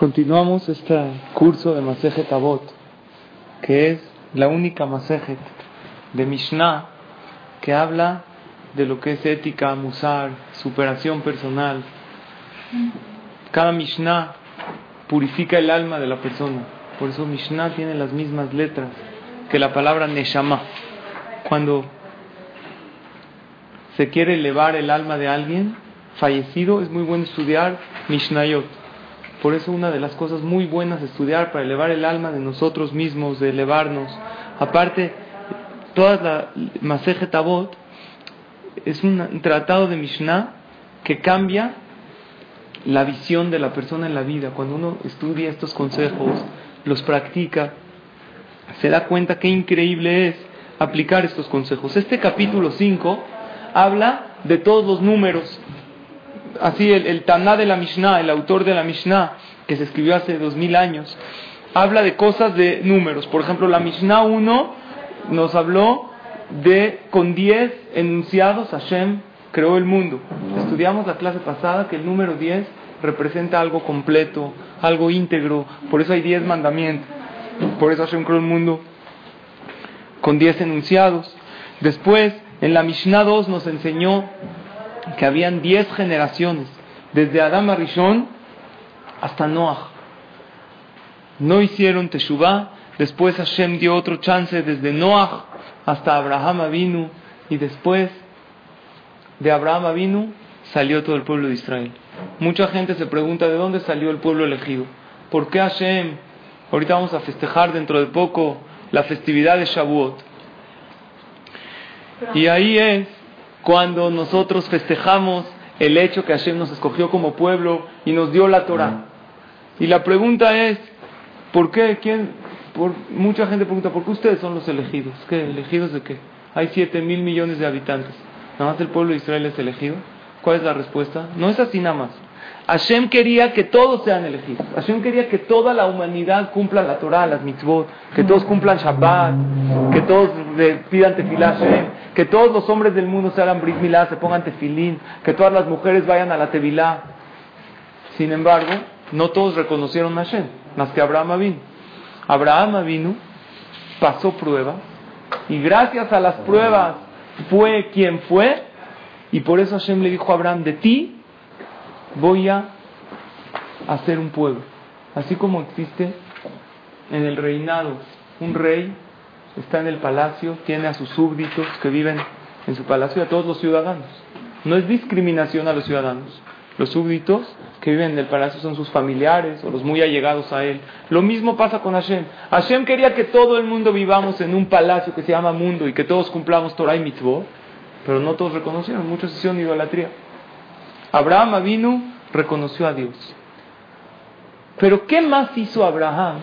Continuamos este curso de Masejet Avot, que es la única Masejet de Mishnah que habla de lo que es ética, musar, superación personal. Cada Mishnah purifica el alma de la persona. Por eso Mishnah tiene las mismas letras que la palabra Neshama. Cuando se quiere elevar el alma de alguien fallecido, es muy bueno estudiar Mishnayot. Por eso una de las cosas muy buenas de estudiar para elevar el alma de nosotros mismos, de elevarnos. Aparte, toda la Masejet Avot es un tratado de Mishnah que cambia la visión de la persona en la vida. Cuando uno estudia estos consejos, los practica, se da cuenta qué increíble es aplicar estos consejos. Este capítulo 5 habla de todos los números. Así el, el Taná de la Mishnah, el autor de la Mishnah, que se escribió hace dos mil años, habla de cosas de números. Por ejemplo, la Mishnah 1 nos habló de con 10 enunciados Hashem creó el mundo. Estudiamos la clase pasada que el número 10 representa algo completo, algo íntegro, por eso hay 10 mandamientos. Por eso Hashem creó el mundo con 10 enunciados. Después, en la Mishnah 2 nos enseñó que habían 10 generaciones, desde Adam Arishon hasta Noah. No hicieron Teshuvah, después Hashem dio otro chance desde Noah hasta Abraham Avinu y después de Abraham Avinu salió todo el pueblo de Israel. Mucha gente se pregunta de dónde salió el pueblo elegido. ¿Por qué Hashem Ahorita vamos a festejar dentro de poco la festividad de Shavuot. Y ahí es cuando nosotros festejamos el hecho que Hashem nos escogió como pueblo y nos dio la Torah. Y la pregunta es, ¿por qué? ¿Quién? Por, mucha gente pregunta, ¿por qué ustedes son los elegidos? ¿Qué? ¿Elegidos de qué? Hay 7 mil millones de habitantes. ¿Nada más el pueblo de Israel es elegido? ¿Cuál es la respuesta? No es así nada más. Hashem quería que todos sean elegidos. Hashem quería que toda la humanidad cumpla la Torah, las mitzvot, que todos cumplan Shabbat, que todos pidan tefilá Hashem, que todos los hombres del mundo se hagan brit milá, se pongan tefilín, que todas las mujeres vayan a la tevilá. Sin embargo, no todos reconocieron a Hashem, más que Abraham vino. Abraham vino, pasó pruebas, y gracias a las pruebas fue quien fue, y por eso Hashem le dijo a Abraham, de ti voy a hacer un pueblo. Así como existe en el reinado un rey, está en el palacio, tiene a sus súbditos que viven en su palacio y a todos los ciudadanos. No es discriminación a los ciudadanos. Los súbditos que viven en el palacio son sus familiares o los muy allegados a él. Lo mismo pasa con Hashem. Hashem quería que todo el mundo vivamos en un palacio que se llama mundo y que todos cumplamos Torah y mitzvot, pero no todos reconocieron, muchos hicieron idolatría. Abraham Avinu reconoció a Dios. Pero ¿qué más hizo Abraham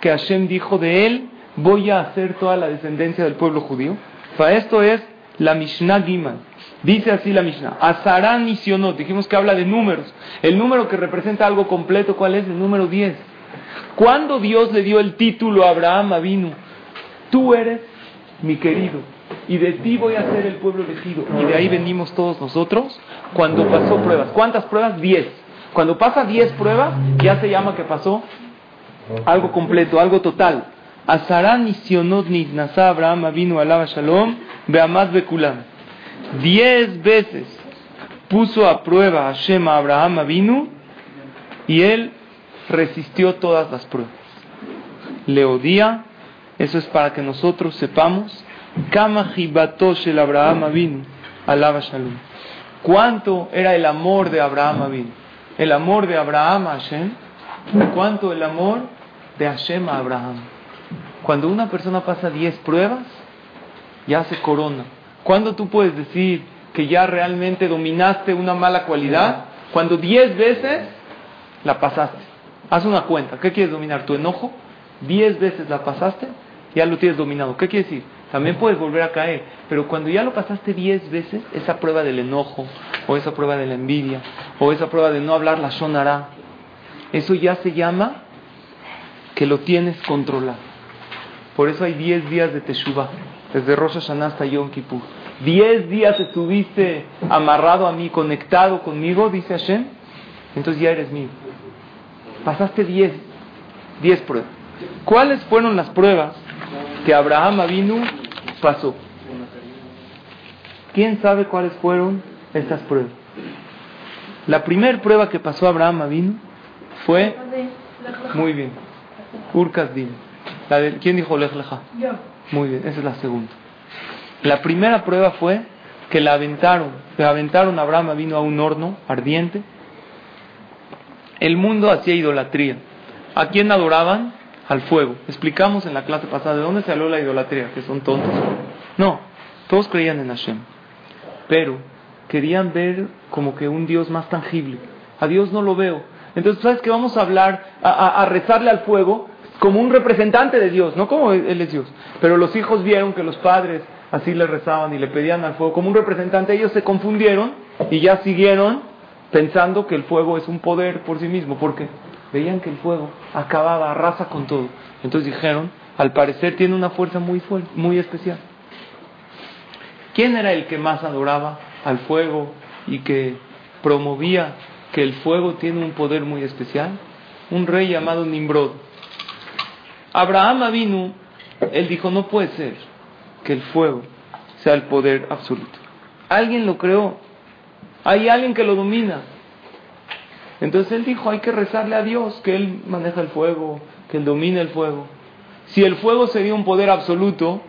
que Hashem dijo de él, voy a hacer toda la descendencia del pueblo judío? Para esto es la Mishnah Giman. Dice así la Mishnah, Azarán Sionot, dijimos que habla de números. El número que representa algo completo, ¿cuál es? El número 10. ¿Cuándo Dios le dio el título a Abraham Avinu? Tú eres mi querido, y de ti voy a ser el pueblo elegido. Y de ahí venimos todos nosotros cuando pasó pruebas. ¿Cuántas pruebas? Diez. Cuando pasa diez pruebas, ya se llama que pasó algo completo, algo total. Azarán y Sionot Nasa Abraham vino alaba Shalom, Beamad Bekulam. Diez veces puso a prueba a Shema Abraham vino y él resistió todas las pruebas. Le odia, eso es para que nosotros sepamos Kama el Abraham vino, alaba Shalom. ¿Cuánto era el amor de Abraham vino? El amor de Abraham a Hashem. ¿Cuánto el amor de Hashem a Abraham? Cuando una persona pasa 10 pruebas, ya se corona. ¿Cuándo tú puedes decir que ya realmente dominaste una mala cualidad? Cuando 10 veces la pasaste. Haz una cuenta. ¿Qué quieres dominar? ¿Tu enojo? Diez veces la pasaste, ya lo tienes dominado. ¿Qué quiere decir? También puedes volver a caer, pero cuando ya lo pasaste diez veces, esa prueba del enojo, o esa prueba de la envidia, o esa prueba de no hablar la sonará, eso ya se llama que lo tienes controlado. Por eso hay diez días de Teshuvah, desde Rosh Hashanah hasta Yom Kippur. Diez días estuviste amarrado a mí, conectado conmigo, dice Hashem, entonces ya eres mío. Pasaste diez, diez pruebas. ¿Cuáles fueron las pruebas que Abraham Avinu pasó? ¿Quién sabe cuáles fueron estas pruebas? La primera prueba que pasó Abraham Avinu fue muy bien. Urkas ¿Quién dijo Lech Leja? Muy bien, esa es la segunda. La primera prueba fue que la aventaron, le aventaron a Abraham vino a un horno ardiente. El mundo hacía idolatría. ¿A quién adoraban? Al fuego. Explicamos en la clase pasada de dónde salió la idolatría, que son tontos. No, todos creían en Hashem. Pero querían ver como que un Dios más tangible. A Dios no lo veo. Entonces, ¿sabes que Vamos a hablar, a, a rezarle al fuego como un representante de Dios, no como Él es Dios. Pero los hijos vieron que los padres así le rezaban y le pedían al fuego como un representante. Ellos se confundieron y ya siguieron pensando que el fuego es un poder por sí mismo, porque veían que el fuego acababa, arrasa con todo. Entonces dijeron, al parecer tiene una fuerza muy fuerte, muy especial. ¿Quién era el que más adoraba al fuego y que promovía que el fuego tiene un poder muy especial? Un rey llamado Nimrod. Abraham vino, él dijo, no puede ser que el fuego sea el poder absoluto. Alguien lo creó, hay alguien que lo domina. Entonces él dijo, hay que rezarle a Dios que Él maneja el fuego, que Él domina el fuego. Si el fuego sería un poder absoluto,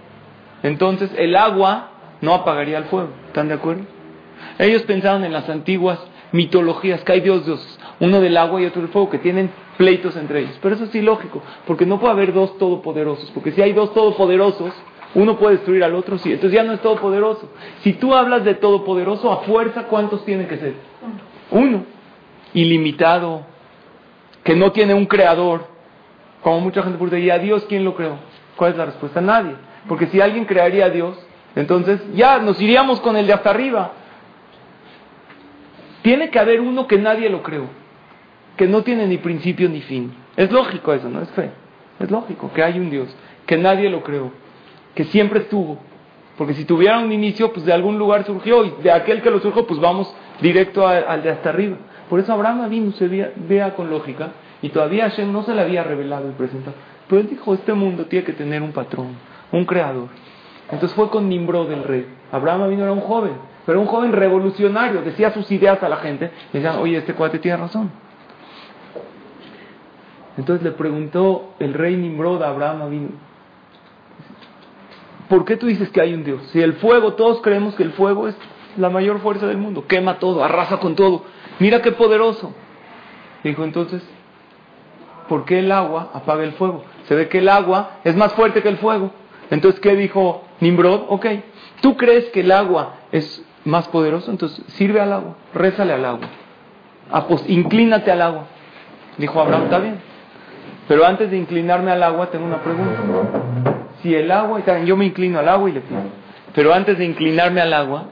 entonces el agua no apagaría el fuego. ¿Están de acuerdo? Ellos pensaban en las antiguas mitologías que hay dos dioses, uno del agua y otro del fuego, que tienen pleitos entre ellos. Pero eso es ilógico, porque no puede haber dos todopoderosos, porque si hay dos todopoderosos, uno puede destruir al otro, sí, entonces ya no es todopoderoso. Si tú hablas de todopoderoso, a fuerza, ¿cuántos tienen que ser? Uno, ilimitado, que no tiene un creador. Como mucha gente pregunta, ¿y a Dios quién lo creó? ¿Cuál es la respuesta? Nadie. Porque si alguien crearía a Dios, entonces ya nos iríamos con el de hasta arriba. Tiene que haber uno que nadie lo creó que no tiene ni principio ni fin. Es lógico eso, ¿no? Es fe. Es lógico que hay un Dios, que nadie lo creó, que siempre estuvo. Porque si tuviera un inicio, pues de algún lugar surgió y de aquel que lo surgió, pues vamos directo al de hasta arriba. Por eso Abraham vino, se vea, con lógica y todavía Hashem no se le había revelado y presentado. Pero él dijo, este mundo tiene que tener un patrón, un creador. Entonces fue con Nimrod el rey. Abraham vino era un joven, pero un joven revolucionario, decía sus ideas a la gente. Y decían, oye, este cuate tiene razón. Entonces le preguntó el rey Nimrod a Abraham ¿por qué tú dices que hay un Dios? Si el fuego, todos creemos que el fuego es la mayor fuerza del mundo, quema todo, arrasa con todo, mira qué poderoso. Dijo entonces, ¿por qué el agua apaga el fuego? Se ve que el agua es más fuerte que el fuego. Entonces, ¿qué dijo Nimrod? Ok, ¿tú crees que el agua es más poderoso? Entonces, sirve al agua, rézale al agua, inclínate al agua. Dijo Abraham, está bien. Pero antes de inclinarme al agua, tengo una pregunta. Si el agua, yo me inclino al agua y le pido. Pero antes de inclinarme al agua,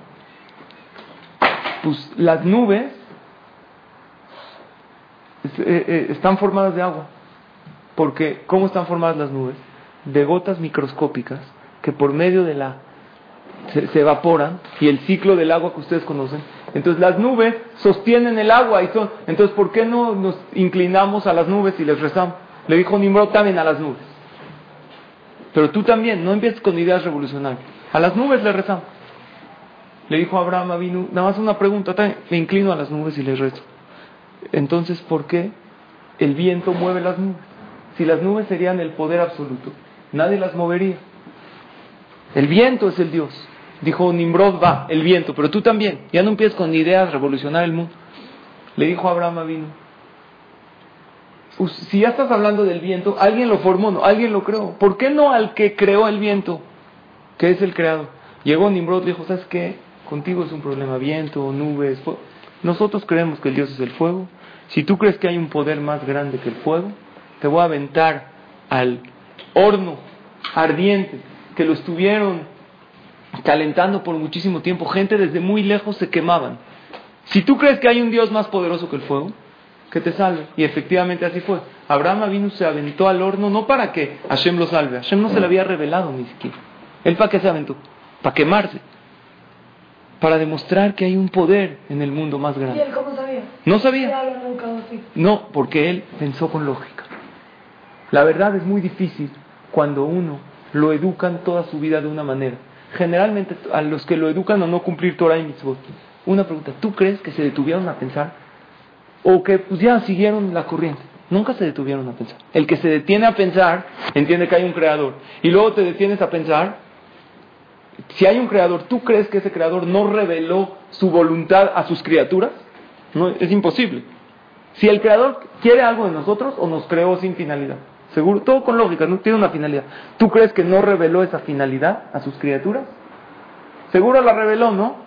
pues las nubes eh, eh, están formadas de agua. Porque, ¿cómo están formadas las nubes? De gotas microscópicas que por medio de la. se, evaporan y el ciclo del agua que ustedes conocen. Entonces las nubes sostienen el agua y son. Entonces, ¿por qué no nos inclinamos a las nubes y les rezamos? Le dijo Nimrod también a las nubes. Pero tú también, no empieces con ideas revolucionarias. A las nubes le rezamos. Le dijo Abraham vino nada más una pregunta, me inclino a las nubes y les rezo. Entonces, ¿por qué el viento mueve las nubes? Si las nubes serían el poder absoluto, nadie las movería. El viento es el Dios. Dijo Nimrod, va, el viento, pero tú también. Ya no empieces con ideas revolucionar el mundo. Le dijo Abraham vino si ya estás hablando del viento, alguien lo formó, alguien lo creó. ¿Por qué no al que creó el viento, que es el creado? Llegó Nimrod y dijo, ¿sabes qué? Contigo es un problema, viento, nubes. nosotros creemos que el Dios es el fuego. Si tú crees que hay un poder más grande que el fuego, te voy a aventar al horno ardiente que lo estuvieron calentando por muchísimo tiempo. Gente desde muy lejos se quemaban. Si tú crees que hay un Dios más poderoso que el fuego, que te salve. Y efectivamente así fue. Abraham vino, se aventó al horno, no para que Hashem lo salve. Hashem no se le había revelado ni siquiera. ¿Él para qué se aventó? Para quemarse. Para demostrar que hay un poder en el mundo más grande. ¿Y él cómo sabía? No sabía. No, porque él pensó con lógica. La verdad es muy difícil cuando uno lo educan toda su vida de una manera. Generalmente a los que lo educan a no cumplir Torah y Mitzvot. Una pregunta, ¿tú crees que se detuvieron a pensar o que pues ya siguieron la corriente. Nunca se detuvieron a pensar. El que se detiene a pensar entiende que hay un creador. Y luego te detienes a pensar, si hay un creador, ¿tú crees que ese creador no reveló su voluntad a sus criaturas? No, es imposible. Si el creador quiere algo de nosotros o nos creó sin finalidad. Seguro, todo con lógica, no tiene una finalidad. ¿Tú crees que no reveló esa finalidad a sus criaturas? Seguro la reveló, ¿no?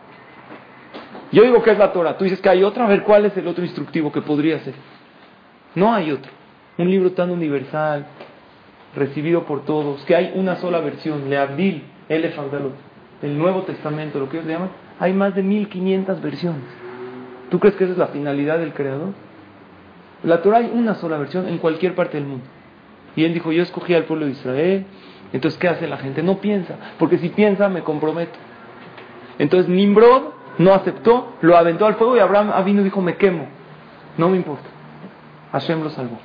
Yo digo que es la Torah, tú dices que hay otra, a ver cuál es el otro instructivo que podría ser. No hay otro. Un libro tan universal, recibido por todos, que hay una sola versión, Leabdil, Elefandalot, el Nuevo Testamento, lo que ellos llaman, hay más de 1500 versiones. ¿Tú crees que esa es la finalidad del Creador? La Torah hay una sola versión en cualquier parte del mundo. Y él dijo, yo escogí al pueblo de Israel, entonces ¿qué hace la gente? No piensa, porque si piensa me comprometo. Entonces Nimrod no aceptó, lo aventó al fuego y Abraham vino y dijo, me quemo. No me importa. Hashem lo salvó.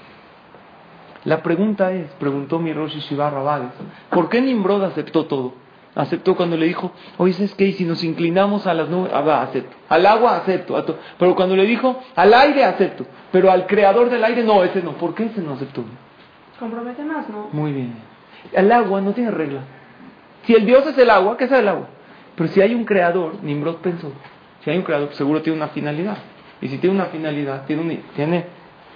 La pregunta es, preguntó mi Rosh Shiva Rabales, ¿por qué Nimrod aceptó todo? Aceptó cuando le dijo, oye, ¿sabes qué? si nos inclinamos a las nubes, ah, acepto. Al agua, acepto. Pero cuando le dijo, al aire, acepto. Pero al creador del aire, no, ese no. ¿Por qué ese no aceptó? Compromete más, ¿no? Muy bien. El agua no tiene regla. Si el Dios es el agua, ¿qué es el agua? Pero si hay un creador, Nimrod pensó, si hay un creador, seguro tiene una finalidad. Y si tiene una finalidad, tiene, tiene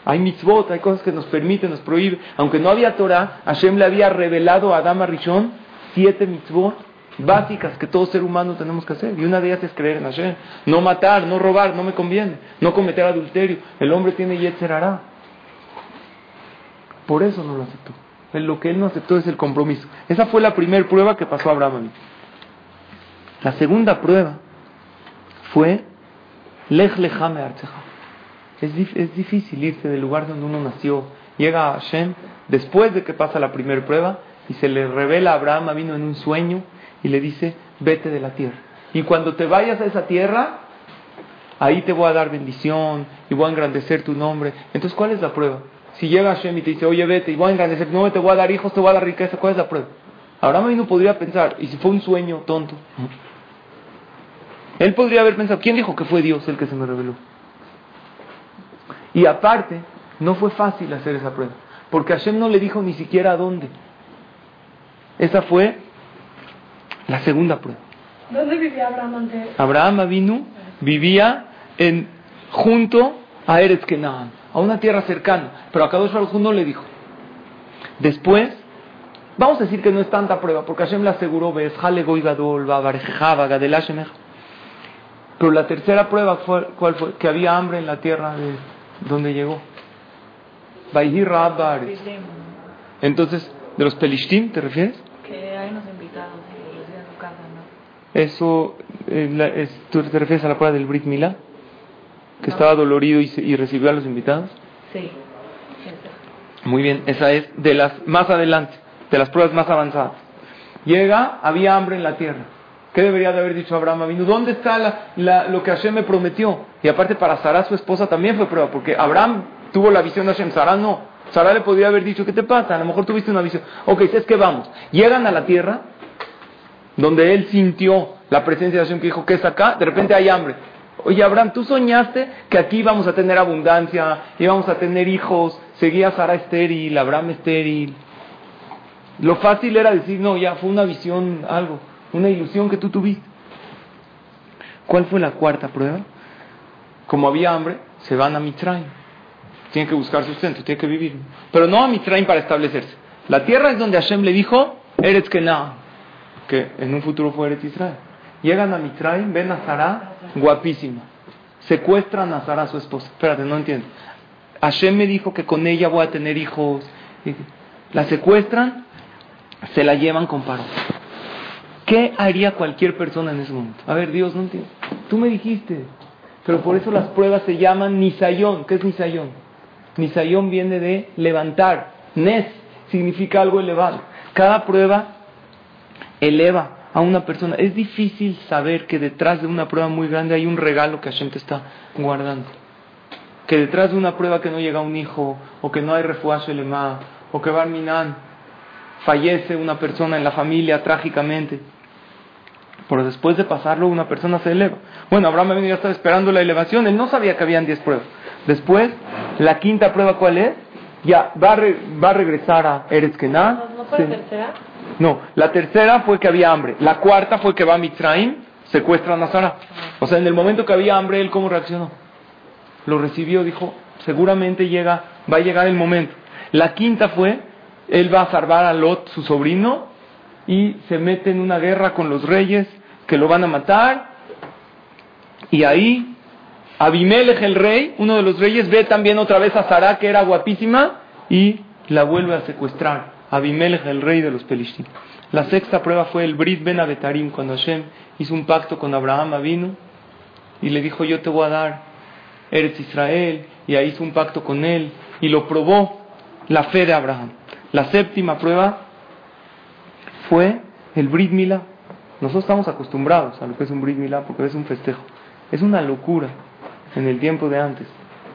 hay mitzvot, hay cosas que nos permiten, nos prohíben. Aunque no había Torah, Hashem le había revelado a Adama Rishon siete mitzvot básicas que todo ser humano tenemos que hacer. Y una de ellas es creer en Hashem. No matar, no robar, no me conviene. No cometer adulterio. El hombre tiene Yetzer hará. Por eso no lo aceptó. Lo que él no aceptó es el compromiso. Esa fue la primera prueba que pasó a Abraham. La segunda prueba fue Lech Lechame Archeja. Es, es difícil irse del lugar donde uno nació. Llega a Hashem después de que pasa la primera prueba y se le revela a Abraham, vino en un sueño y le dice, vete de la tierra. Y cuando te vayas a esa tierra, ahí te voy a dar bendición y voy a engrandecer tu nombre. Entonces, ¿cuál es la prueba? Si llega Hashem y te dice, oye, vete y voy a engrandecer, no te voy a dar hijos, te voy a dar riqueza, ¿cuál es la prueba? Abraham no podría pensar, y si fue un sueño tonto, él podría haber pensado, ¿quién dijo que fue Dios el que se me reveló? Y aparte, no fue fácil hacer esa prueba, porque Hashem no le dijo ni siquiera a dónde. Esa fue la segunda prueba. ¿Dónde vivía Abraham antes? Abraham vino, vivía en, junto a Eretz Kenan, a una tierra cercana, pero a Kadosh Baruj no le dijo. Después, vamos a decir que no es tanta prueba, porque Hashem le aseguró, ves, Gadol, pero la tercera prueba, fue, ¿cuál fue? Que había hambre en la tierra de donde llegó. Entonces, ¿de los Pelishtim te refieres? Que hay unos invitados en su casa, ¿no? Eso, eh, ¿tú te refieres a la prueba del Brit Milá? Que estaba dolorido y, y, recibió a los invitados. Sí. Muy bien, esa es de las más adelante, de las pruebas más avanzadas. Llega, había hambre en la tierra. ¿Qué debería de haber dicho Abraham vino ¿Dónde está la, lo que Hashem me prometió? Y aparte para Sara, su esposa, también fue prueba, porque Abraham tuvo la visión de Hashem, Sara no. Sara le podría haber dicho, ¿qué te pasa? A lo mejor tuviste una visión. Ok, es que vamos. Llegan a la tierra, donde él sintió la presencia de Hashem que dijo, ¿qué es acá? De repente hay hambre. Oye, Abraham, tú soñaste que aquí íbamos a tener abundancia, íbamos a tener hijos, seguía Sara estéril, Abraham estéril. Lo fácil era decir, no, ya fue una visión, algo una ilusión que tú tuviste. ¿Cuál fue la cuarta prueba? Como había hambre, se van a Mitraim. Tienen que buscar sustento, tienen que vivir. Pero no a Mitraim para establecerse. La tierra es donde Hashem le dijo, Eretz Kenah, que en un futuro fue Eretz Israel. Llegan a Mitraim, ven a Sarah, guapísima. secuestran a Sara, su esposa. Espérate, no entiendo. Hashem me dijo que con ella voy a tener hijos. La secuestran, se la llevan con paro. ¿Qué haría cualquier persona en ese momento? A ver, Dios, no entiendo. Tú me dijiste. Pero por eso las pruebas se llaman Nisayón. ¿Qué es Nisayón? Nisayón viene de levantar. Nes significa algo elevado. Cada prueba eleva a una persona. Es difícil saber que detrás de una prueba muy grande hay un regalo que Hashem te está guardando. Que detrás de una prueba que no llega un hijo, o que no hay refuaje lema, o que Barminan fallece una persona en la familia trágicamente. Pero después de pasarlo, una persona se eleva. Bueno, Abraham ya estaba esperando la elevación, él no sabía que habían 10 pruebas. Después, la quinta prueba, ¿cuál es? Ya va a, va a regresar a Eretz ¿No, fue la tercera? No, la tercera fue que había hambre. La cuarta fue que va a Mitzrayim, secuestra a Nazara. O sea, en el momento que había hambre, él cómo reaccionó. Lo recibió, dijo, seguramente llega, va a llegar el momento. La quinta fue, él va a salvar a Lot, su sobrino, y se mete en una guerra con los reyes que lo van a matar. Y ahí Abimelech el rey, uno de los reyes, ve también otra vez a Sara, que era guapísima, y la vuelve a secuestrar. Abimelech el rey de los Pelishtim. La sexta prueba fue el Brit Ben Abetarim, cuando Hashem hizo un pacto con Abraham vino y le dijo, yo te voy a dar, eres Israel, y ahí hizo un pacto con él, y lo probó la fe de Abraham. La séptima prueba fue el Brit. Nosotros estamos acostumbrados a lo que es un Brit porque es un festejo. Es una locura en el tiempo de antes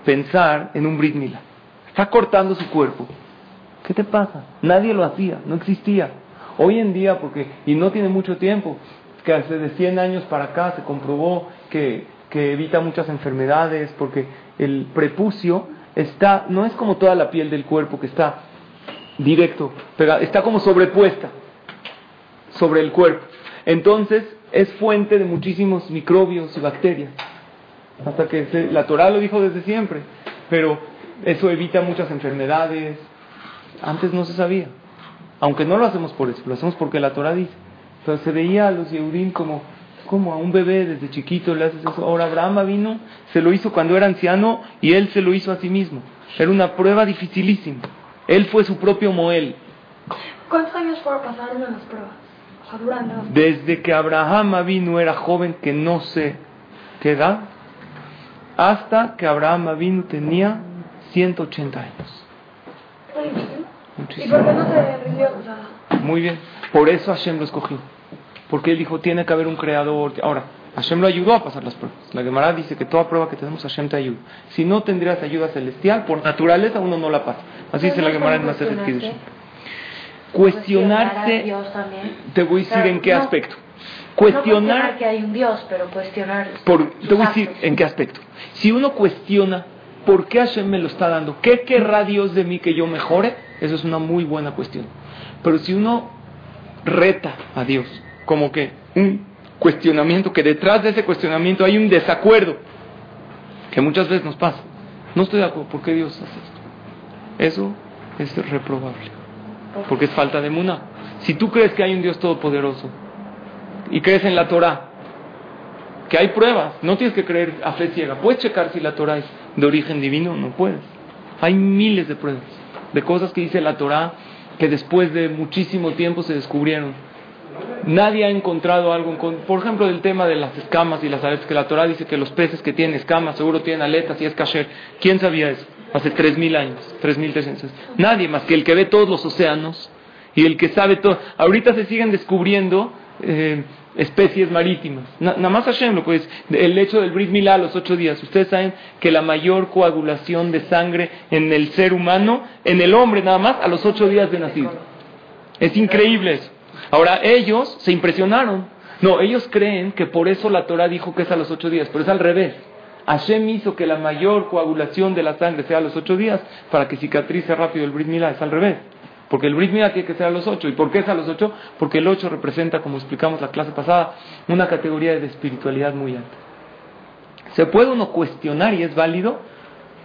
pensar en un Brit. Está cortando su cuerpo. ¿Qué te pasa? Nadie lo hacía, no existía. Hoy en día, porque, y no tiene mucho tiempo, que hace de 100 años para acá se comprobó que, que evita muchas enfermedades, porque el prepucio está, no es como toda la piel del cuerpo que está directo, está como sobrepuesta sobre el cuerpo. Entonces es fuente de muchísimos microbios y bacterias. Hasta que la Torah lo dijo desde siempre, pero eso evita muchas enfermedades. Antes no se sabía, aunque no lo hacemos por eso, lo hacemos porque la Torah dice. Entonces se veía a los Yehudim como, como a un bebé desde chiquito le haces eso. Ahora Abraham vino, se lo hizo cuando era anciano y él se lo hizo a sí mismo. Era una prueba dificilísima. Él fue su propio Moel. ¿Cuántos años fueron pasaron en las pruebas? Desde que Abraham vino era joven que no sé qué edad, hasta que Abraham vino tenía 180 años. ¿Y por qué no se rindió? Muy bien, por eso Hashem lo escogió. Porque él dijo, tiene que haber un creador. Ahora, Hashem lo ayudó a pasar las pruebas. La Gemara dice que toda prueba que tenemos, Hashem te ayuda. Si no tendrías ayuda celestial, por naturaleza uno no la pasa. Así dice la Gemara en Masejet Kiddush. Cuestionarse, te voy a decir en qué aspecto. Cuestionar que hay un Dios, pero cuestionar. Por, te voy a decir en qué aspecto. Si uno cuestiona por qué Hashem me lo está dando, qué querrá Dios de mí que yo mejore, eso es una muy buena cuestión. Pero si uno reta a Dios, como que un cuestionamiento, que detrás de ese cuestionamiento hay un desacuerdo, que muchas veces nos pasa. No estoy de acuerdo, ¿por qué Dios hace esto? Eso es reprobable. Porque es falta de muna. Si tú crees que hay un Dios todopoderoso y crees en la Torah, que hay pruebas, no tienes que creer a fe ciega. Puedes checar si la Torah es de origen divino, no puedes. Hay miles de pruebas, de cosas que dice la Torah que después de muchísimo tiempo se descubrieron. Nadie ha encontrado algo, por ejemplo, del tema de las escamas y las aletas, que la Torah dice que los peces que tienen escamas seguro tienen aletas y es kasher. ¿Quién sabía eso? Hace 3.000 años, 3.300. Nadie más que el que ve todos los océanos y el que sabe todo. Ahorita se siguen descubriendo eh, especies marítimas. nada más Hashem lo pues, el hecho del Brit Milá a los ocho días. Ustedes saben que la mayor coagulación de sangre en el ser humano, en el hombre nada más, a los ocho días de nacido. Es increíble eso. Ahora ellos se impresionaron. No, ellos creen que por eso la Torah dijo que es a los ocho días, pero es al revés. Hashem hizo que la mayor coagulación de la sangre sea a los ocho días para que cicatrice rápido el Brit Milá. Es al revés. Porque el Brit Milá tiene que ser a los ocho. ¿Y por qué es a los ocho? Porque el ocho representa, como explicamos la clase pasada, una categoría de espiritualidad muy alta. Se puede uno cuestionar y es válido.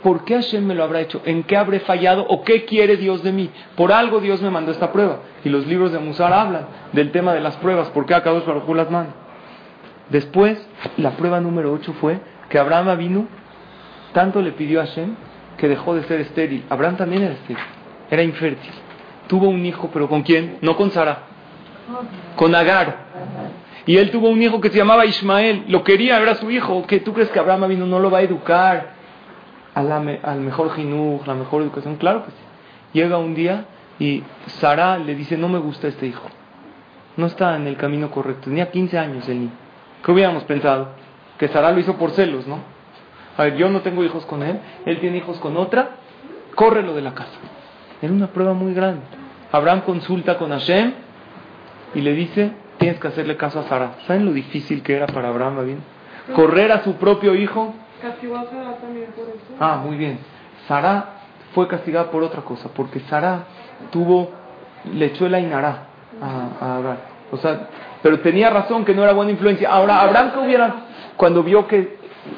¿Por qué Hashem me lo habrá hecho? ¿En qué habré fallado? ¿O qué quiere Dios de mí? Por algo Dios me mandó esta prueba. Y los libros de Musar hablan del tema de las pruebas. ¿Por qué acabó las manos? Después, la prueba número 8 fue que Abraham vino, tanto le pidió a Hashem que dejó de ser estéril. Abraham también era estéril, era infértil. Tuvo un hijo, pero ¿con quién? No con Sara, con Agar. Y él tuvo un hijo que se llamaba Ismael, lo quería, era su hijo. ¿Qué tú crees que Abraham vino no lo va a educar al mejor jinuj, la mejor educación? Claro que sí. Llega un día y Sara le dice, no me gusta este hijo. No está en el camino correcto. Tenía 15 años el niño. ¿Qué hubiéramos pensado? Que Sara lo hizo por celos, ¿no? A ver, yo no tengo hijos con él, él tiene hijos con otra, córrelo de la casa. Era una prueba muy grande. Abraham consulta con Hashem y le dice, tienes que hacerle caso a Sara. ¿Saben lo difícil que era para Abraham? Bien? Correr a su propio hijo. Castigó a Sara también por eso. Ah, muy bien. Sara fue castigada por otra cosa, porque Sara tuvo, le echó el Ainara a, Abraham. O sea, pero tenía razón que no era buena influencia. Ahora, Abraham que hubiera, cuando vio que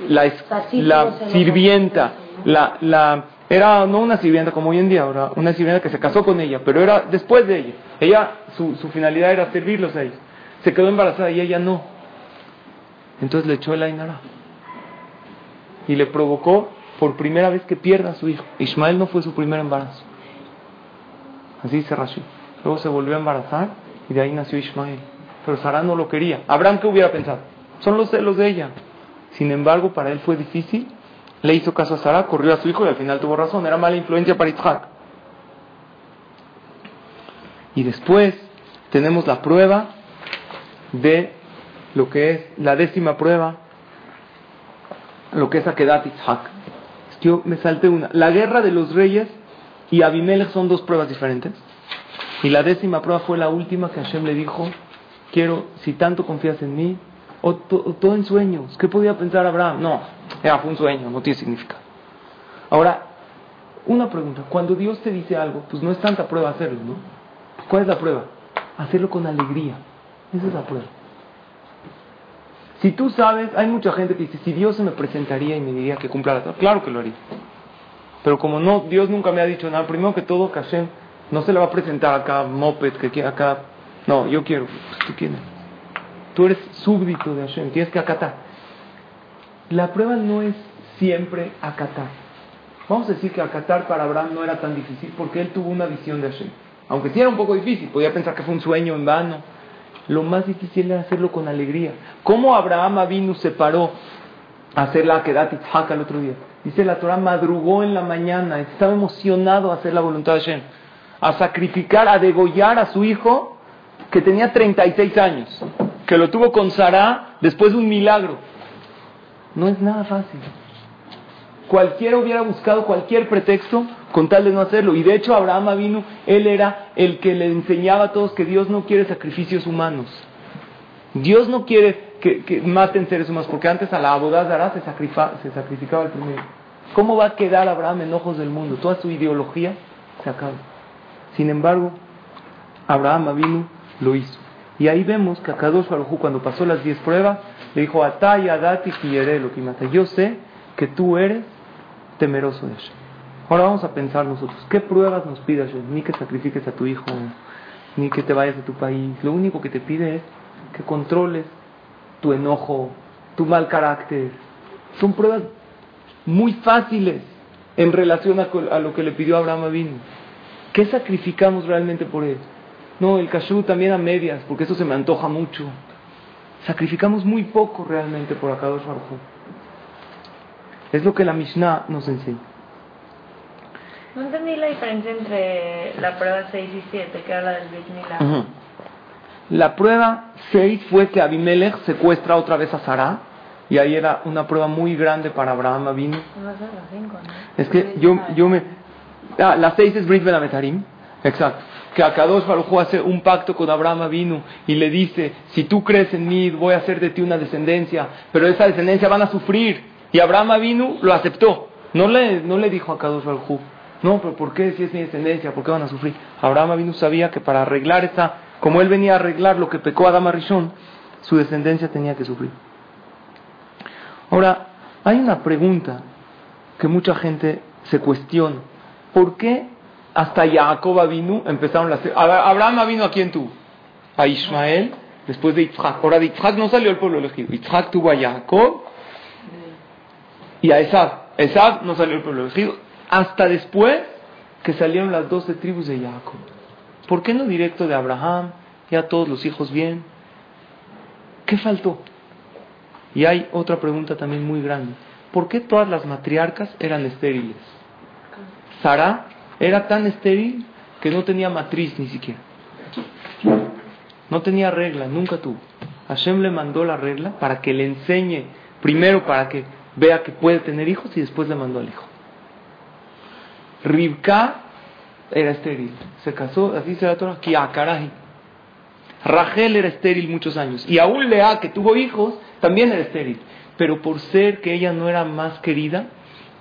la, la sirvienta, la, la, era no una sirvienta como hoy en día, ahora una sirvienta que se casó con ella, pero era después de ella. Ella, su, su finalidad era servirlos a ellos. Se quedó embarazada y ella no. Entonces le echó el Ainara. Y le provocó por primera vez que pierda a su hijo. Ismael no fue su primer embarazo. Así dice Rashi. Luego se volvió a embarazar y de ahí nació Ismael. Pero Sara no lo quería. Abraham, ¿qué hubiera pensado? Son los celos de ella. Sin embargo, para él fue difícil. Le hizo caso a Sara, corrió a su hijo y al final tuvo razón. Era mala influencia para Isaac. Y después tenemos la prueba de lo que es la décima prueba, lo que es Akedat Isaac. Yo me salté una. La guerra de los reyes y Abimelech son dos pruebas diferentes. Y la décima prueba fue la última que Hashem le dijo, quiero, si tanto confías en mí, o, todo en sueños. ¿Qué podía pensar Abraham? No, era fue un sueño, no tiene significado. Ahora, una pregunta, cuando Dios te dice algo, pues no es tanta prueba hacerlo, ¿no? ¿Cuál es la prueba? Hacerlo con alegría. Esa es la prueba. Si tú sabes, hay mucha gente que dice, si Dios se me presentaría y me diría que cumpla la Torah, claro que lo haría. Pero como no, Dios nunca me ha dicho nada, primero que todo, Hashem no se le va a presentar acá moped, que acá. No, yo quiero, pues, tú quieres. Tú eres súbdito de Hashem, tienes que acatar. La prueba no es siempre acatar. Vamos a decir que acatar para Abraham no era tan difícil porque él tuvo una visión de Hashem. Aunque sí era un poco difícil, podía pensar que fue un sueño en vano. Lo más difícil era hacerlo con alegría. ¿Cómo Abraham vino se paró a hacer la Akedat Itzhak el otro día? Dice la Torah, madrugó en la mañana, estaba emocionado a hacer la voluntad de Hashem, a sacrificar, a degollar a su hijo que tenía 36 años, que lo tuvo con Sara después de un milagro. No es nada fácil. Cualquiera hubiera buscado cualquier pretexto con tal de no hacerlo. Y de hecho Abraham vino, él era el que le enseñaba a todos que Dios no quiere sacrificios humanos. Dios no quiere que, maten seres humanos, porque antes a la abodazara se, se sacrificaba el primero. ¿Cómo va a quedar Abraham en ojos del mundo? Toda su ideología se acaba. Sin embargo, Abraham vino, lo hizo. Y ahí vemos que a Kadosh Baruj cuando pasó las diez pruebas, le dijo, Atay, Adati, lo que mata. Yo sé que tú eres temeroso de Hashem. Ahora vamos a pensar nosotros, ¿qué pruebas nos pide Hashem? Ni que sacrifiques a tu hijo, ni que te vayas de tu país. Lo único que te pide es que controles tu enojo, tu mal carácter. Son pruebas muy fáciles en relación a, lo que le pidió Abraham a Vino. ¿Qué sacrificamos realmente por él? No, el kashu también a medias, porque eso se me antoja mucho. Sacrificamos muy poco realmente por Akadosh Baruj Es lo que la Mishnah nos enseña. No entendí la diferencia entre la prueba 6 y 7, que era la del Bismillah. La prueba 6 fue que Abimelech secuestra otra vez a Sara. Y ahí era una prueba muy grande para Abraham Avinu. Es que yo, yo me... Ah, la 6 es Brit Ben Exacto. Que Akadosh Baruj hace un pacto con Abraham Avinu y le dice, si tú crees en mí, voy a hacer de ti una descendencia, pero esa descendencia van a sufrir. Y Abraham Avinu lo aceptó. No le, no le dijo a Akadosh Baruj no, pero ¿por qué si es mi descendencia? ¿Por qué van a sufrir? Abraham Avinu sabía que para arreglar esa, como él venía a arreglar lo que pecó Adama Rishon, su descendencia tenía que sufrir. Ahora, hay una pregunta que mucha gente se cuestiona. ¿Por qué hasta Jacob vino empezaron las... Abraham vino a quién tuvo? A Ismael, después de Yitzhak. Ahora de Yitzhak no salió el pueblo elegido. Yitzhak tuvo a Jacob y a Esab. Esab no salió el pueblo elegido hasta después que salieron las doce tribus de Jacob. ¿Por qué no directo de Abraham? Ya todos los hijos bien. ¿Qué faltó? Y hay otra pregunta también muy grande. ¿Por qué todas las matriarcas eran estériles? Sara era tan estéril que no tenía matriz ni siquiera. No tenía regla, nunca tuvo. Hashem le mandó la regla para que le enseñe, primero para que vea que puede tener hijos y después le mandó al hijo. Ribka era estéril, se casó, así se la Torah, Kiakarahi. Rachel era estéril muchos años. Y aún Lea, que tuvo hijos, también era estéril. Pero por ser que ella no era más querida,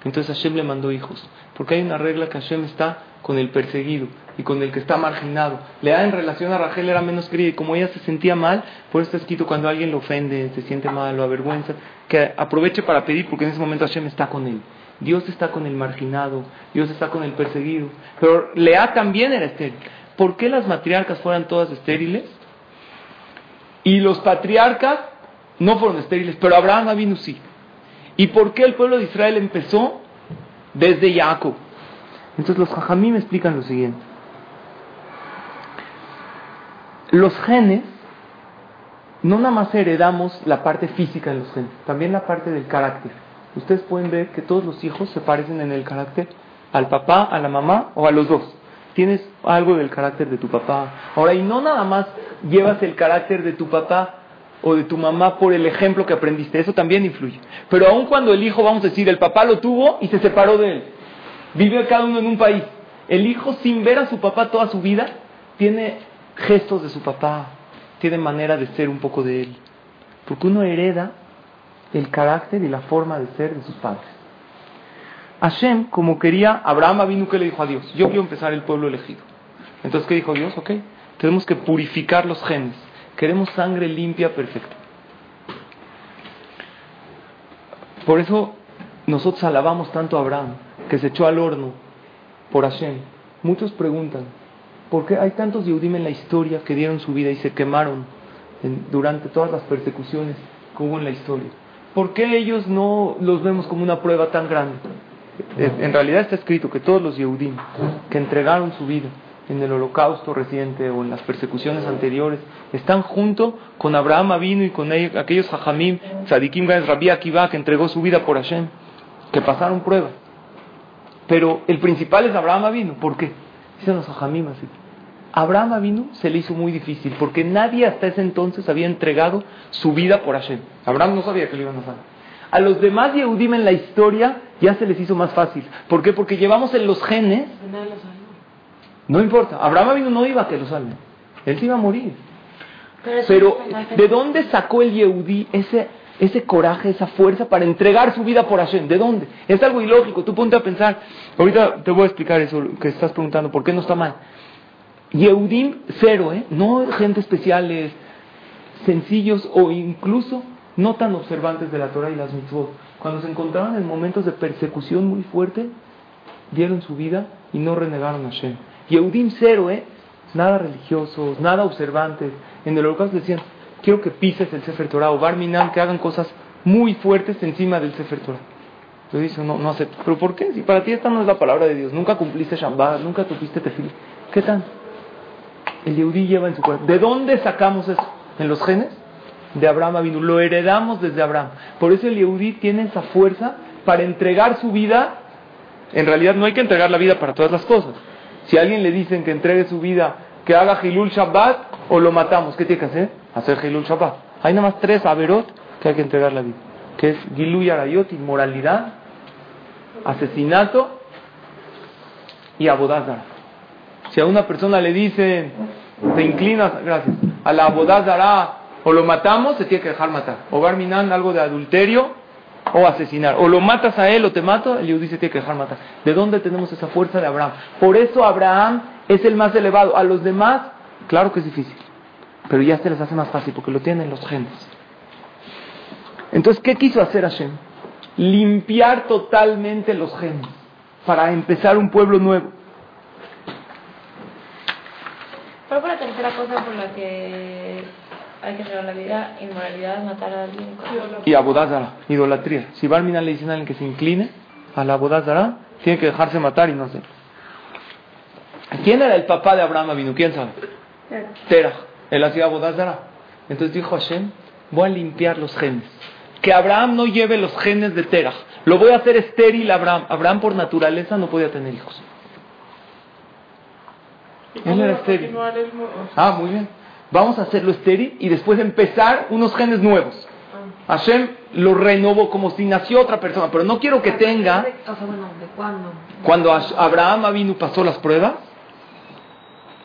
entonces Hashem le mandó hijos. Porque hay una regla que Hashem está con el perseguido y con el que está marginado. Lea en relación a Rachel era menos querida y como ella se sentía mal, por eso está escrito cuando alguien lo ofende, se siente mal, lo avergüenza, que aproveche para pedir porque en ese momento Hashem está con él. Dios está con el marginado, Dios está con el perseguido. Pero Lea también era estéril. ¿Por qué las matriarcas fueran todas estériles? Y los patriarcas no fueron estériles, pero Abraham vino sí. ¿Y por qué el pueblo de Israel empezó desde Jacob? Entonces los jajamí me explican lo siguiente. Los genes, no nada más heredamos la parte física de los genes, también la parte del carácter. Ustedes pueden ver que todos los hijos se parecen en el carácter al papá, a la mamá o a los dos. Tienes algo del carácter de tu papá. Ahora, y no nada más llevas el carácter de tu papá o de tu mamá por el ejemplo que aprendiste, eso también influye. Pero aun cuando el hijo, vamos a decir, el papá lo tuvo y se separó de él, vive cada uno en un país, el hijo sin ver a su papá toda su vida, tiene gestos de su papá, tiene manera de ser un poco de él. Porque uno hereda el carácter y la forma de ser de sus padres. Hashem, como quería, Abraham vino que le dijo a Dios, yo quiero empezar el pueblo elegido. Entonces, ¿qué dijo Dios? Ok, tenemos que purificar los genes. Queremos sangre limpia, perfecta. Por eso nosotros alabamos tanto a Abraham, que se echó al horno por Hashem. Muchos preguntan, ¿por qué hay tantos Yehudim en la historia que dieron su vida y se quemaron durante todas las persecuciones que hubo en la historia? ¿Por qué ellos no los vemos como una prueba tan grande? En realidad está escrito que todos los Yehudim que entregaron su vida en el holocausto reciente o en las persecuciones anteriores, están junto con Abraham Avinu y con aquellos Jajamim, Tzadikim Rabbi Akiva, que entregó su vida por Hashem, que pasaron pruebas. Pero el principal es Abraham Avinu. ¿Por qué? Dicen los Jajamim así. Abraham Avinu se le hizo muy difícil porque nadie hasta ese entonces había entregado su vida por Hashem. Abraham no sabía que le iban a hacer. A los demás Yehudim en la historia ya se les hizo más fácil. ¿Por qué? Porque llevamos en los genes no importa, Abraham no iba a que lo salven. Él se iba a morir. Pero, ¿de dónde sacó el Yehudí ese, ese coraje, esa fuerza para entregar su vida por Hashem? ¿De dónde? Es algo ilógico. Tú ponte a pensar. Ahorita te voy a explicar eso que estás preguntando. ¿Por qué no está mal? Yehudim cero, ¿eh? No gente especiales, sencillos o incluso no tan observantes de la Torah y las mitzvot. Cuando se encontraban en momentos de persecución muy fuerte, dieron su vida y no renegaron a Hashem. Yehudim cero, ¿eh? Nada religiosos, nada observantes. En el holocausto decían, quiero que pises el Sefer Torah o Barminan, que hagan cosas muy fuertes encima del Sefer Torah. Yo dice, no, no acepto. ¿Pero por qué? Si para ti esta no es la palabra de Dios, nunca cumpliste Shabbat, nunca tuviste tefil. ¿Qué tal? El Yehudí lleva en su cuerpo. ¿De dónde sacamos eso? ¿En los genes? De Abraham vino. Lo heredamos desde Abraham. Por eso el Yehudí tiene esa fuerza para entregar su vida. En realidad no hay que entregar la vida para todas las cosas. Si a alguien le dicen que entregue su vida, que haga Hilul Shabbat o lo matamos, ¿qué tiene que hacer? Hacer Hilul Shabbat. Hay nada más tres averot que hay que entregar la vida, que es Gilu Yarayot, inmoralidad, asesinato y abodazara. Si a una persona le dicen, te inclinas, gracias, a la abodazara o lo matamos, se tiene que dejar matar. O Barminan, algo de adulterio, o asesinar. O lo matas a él o te mato, el dice tiene que dejar matar. ¿De dónde tenemos esa fuerza de Abraham? Por eso Abraham es el más elevado. A los demás, claro que es difícil. Pero ya se les hace más fácil porque lo tienen los genes. Entonces, ¿qué quiso hacer Hashem? Limpiar totalmente los genes para empezar un pueblo nuevo. ¿Cuál fue la tercera cosa por la que hay que llevar la vida, inmoralidad, matar a alguien. Y abodazara, idolatría. Si Barmina le dicen a alguien que se incline a la abodazara, tiene que dejarse matar y no hacerlo. ¿Quién era el papá de Abraham Avinu? ¿Quién sabe? Terah. Él hacía abodazara. Entonces dijo Hashem, voy a limpiar los genes. Que Abraham no lleve los genes de Terah. Lo voy a hacer estéril a Abraham. Abraham por naturaleza no podía tener hijos. Él era estéril. Ah, muy bien. Vamos a hacerlo estéril y después empezar unos genes nuevos. Ah. Hashem lo renovó como si nació otra persona, pero no quiero que tenga. Cuando Abraham vino pasó las pruebas,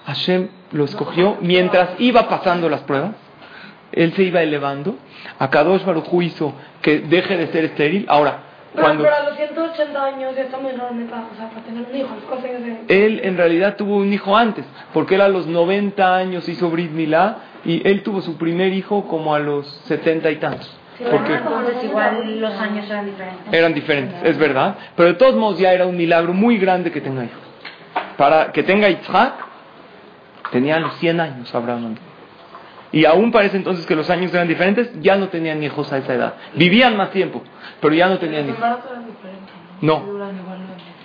Hashem lo escogió mientras iba pasando las pruebas. Él se iba elevando. A Kadosh Baruj hizo que deje de ser estéril. Ahora, cuando... Pero, a los 180 años ya está muy grande para, o sea, para tener un hijo. Él en realidad tuvo un hijo antes, porque él a los 90 años hizo Brit Milá y él tuvo su primer hijo como a los 70 y tantos. porque entonces igual los años eran diferentes. Eran diferentes, es verdad. Pero de todos modos ya era un milagro muy grande que tenga hijos. Para que tenga Yitzhak, tenía los 100 años Abraham. Y aún parece entonces que los años eran diferentes, ya no tenían hijos a esa edad. Vivían más tiempo, pero ya no tenían hijos. No.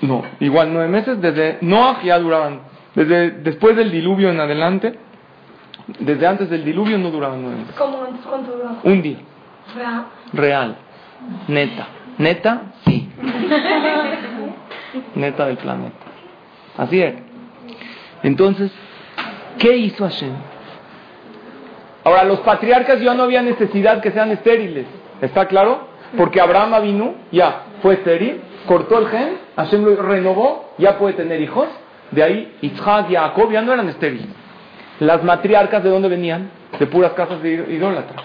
No, igual nueve meses, desde Noah ya duraban, desde después del diluvio en adelante, desde antes del diluvio no duraban nueve meses. ¿Cómo cuánto duraban? Un día. Real. Real. Neta. Neta, sí. Neta del planeta. Así es. Entonces, ¿qué hizo Hashem? Ahora, los patriarcas ya no había necesidad que sean estériles. ¿Está claro? Porque Abraham vino, ya fue estéril, cortó el gen, Hashem lo renovó, ya puede tener hijos. De ahí, Isaac y Jacob ya no eran estériles. Las matriarcas, ¿de dónde venían? De puras casas de idólatras.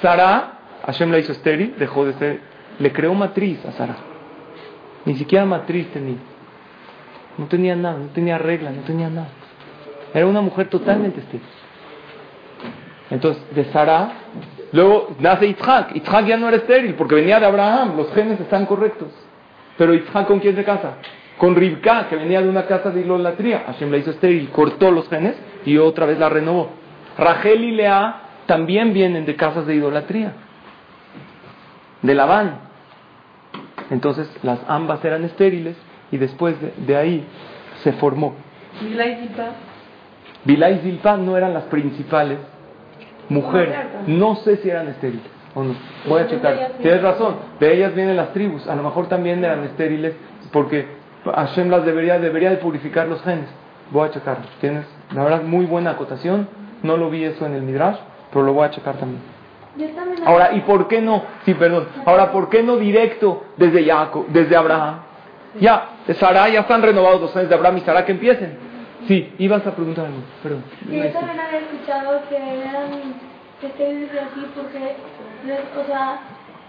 Sara, Hashem la hizo estéril, dejó de ser. Le creó matriz a Sara. Ni siquiera matriz tenía. No tenía nada, no tenía regla, no tenía nada. Era una mujer totalmente estéril. Entonces, de Sara, luego nace Yitzhak. Yitzhak ya no era estéril porque venía de Abraham, los genes están correctos. Pero Yitzhak, ¿con quién se casa? Con Ribka, que venía de una casa de idolatría. Hashem la hizo estéril, cortó los genes y otra vez la renovó. Rachel y Lea también vienen de casas de idolatría. De Labán. Entonces, las ambas eran estériles y después de, ahí se formó. Bilá y Zilpa no eran las principales mujeres. No sé si eran estériles o no. Voy a checar. Tienes razón. De ellas vienen las tribus. A lo mejor también eran estériles porque Hashem las debería, debería de purificar los genes. Voy a checar. Tienes, la verdad, muy buena acotación. No lo vi eso en el Midrash, pero lo voy a checar también. Ahora, ¿y por qué no? Sí, perdón. Ahora, ¿por qué no directo desde Jacob, desde Abraham? Ya, Sara ya están renovados los genes de Abraham y Sara que empiecen. Sí, ibas a preguntar algo, perdón. Y yo también había escuchado que eran estériles así porque, o sea,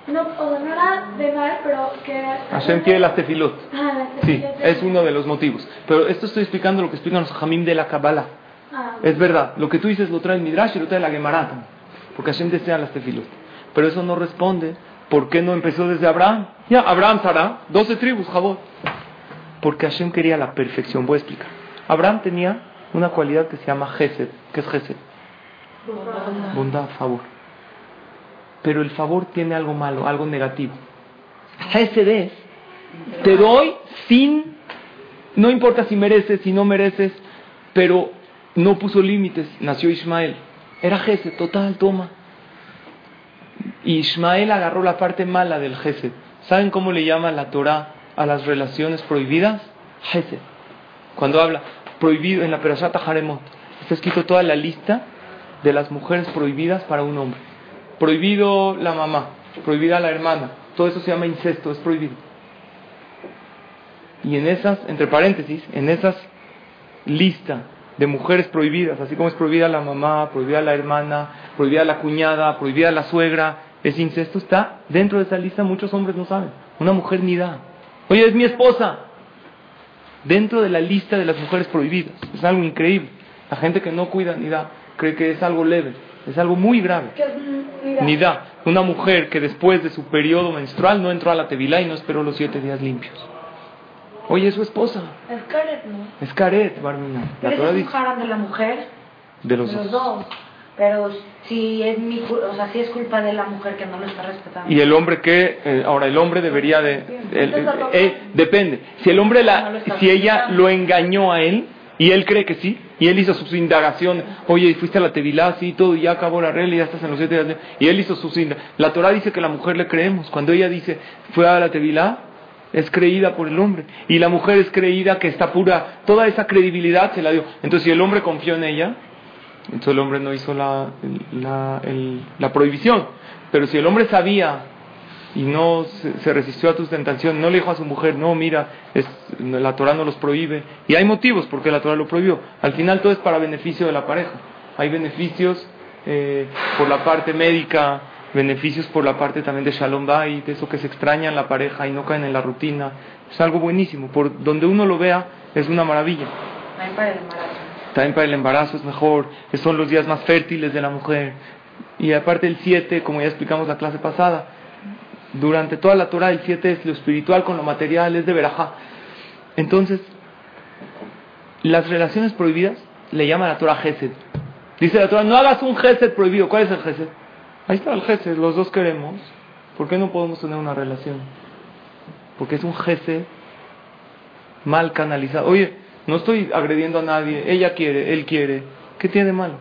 no, o sea, no era de mal, pero que... Hashem quiere las tefilot. Ah, sí, es uno de los motivos. Pero esto estoy explicando lo que explican los jamim de la Kabbalah. Ah. Es verdad, lo que tú dices lo trae el Midrash y lo trae la Gemara. Porque Hashem desea las tefilot. Pero eso no responde por qué no empezó desde Abraham. Ya, Abraham, Sara, 12 tribus, Jabot. Porque Hashem quería la perfección. Voy a explicar. Abraham tenía una cualidad que se llama Gesed. ¿Qué es Gesed? Bondad. favor. Pero el favor tiene algo malo, algo negativo. Gesed es, te doy sin, no importa si mereces, si no mereces, pero no puso límites, nació Ismael. Era Gesed, total, toma. Y Ismael agarró la parte mala del Gesed. ¿Saben cómo le llama la Torah a las relaciones prohibidas? Gesed. Cuando habla prohibido en la Perashata Haremot, está escrito toda la lista de las mujeres prohibidas para un hombre. Prohibido la mamá, prohibida la hermana, todo eso se llama incesto, es prohibido. Y en esas, entre paréntesis, en esas listas de mujeres prohibidas, así como es prohibida la mamá, prohibida la hermana, prohibida la cuñada, prohibida la suegra, ese incesto está dentro de esa lista, muchos hombres no saben. Una mujer ni da. Oye, es mi esposa dentro de la lista de las mujeres prohibidas. Es algo increíble. La gente que no cuida ni da cree que es algo leve, es algo muy grave. Ni da. Una mujer que después de su periodo menstrual no entró a la tevilá y no esperó los siete días limpios. Oye, es su esposa. Es caret, ¿no? Es caret, Barmina. La ¿Es dice, de la mujer? De los, dos. Pero si es mi, o sea, si es culpa de la mujer que no lo está respetando. Y el hombre que, eh, ahora el hombre debería de, el- el- eh, depende. Si el hombre la, si ella lo engañó a él y él cree que sí, y él hizo sus indagaciones, oye, fuiste a la tevilá, sí, todo, y ya acabó la regla y ya estás en los siete días, y él hizo sus indagaciones. La Torah dice que la mujer le creemos. Cuando ella dice, fue a la tevilá, es creída por el hombre. Y la mujer es creída que está pura. Toda esa credibilidad se la dio. Entonces, si el hombre confió en ella, entonces el hombre no hizo la, la, prohibición. Pero si el hombre sabía y no se, resistió a tu tentación, no le dijo a su mujer, no, mira, la Torah no los prohíbe. Y hay motivos por qué la Torah lo prohibió. Al final todo es para beneficio de la pareja. Hay beneficios eh, por la parte médica, beneficios por la parte también de Shalom Bait, eso que se extraña en la pareja y no caen en la rutina. Es algo buenísimo. Por donde uno lo vea, es una maravilla. Para el. También para el embarazo es mejor, que son los días más fértiles de la mujer. Y aparte el 7, como ya explicamos la clase pasada, durante toda la Torah el 7 es lo espiritual con lo material, es de verajá. Entonces, las relaciones prohibidas le llama la Torah Gesed. Dice la Torah, no hagas un Gesed prohibido. ¿Cuál es el Gesed? Ahí está el Gesed, los dos queremos. ¿Por qué no podemos tener una relación? Porque es un Gesed mal canalizado. Oye, no estoy agrediendo a nadie, ella quiere, él quiere. ¿Qué tiene de malo?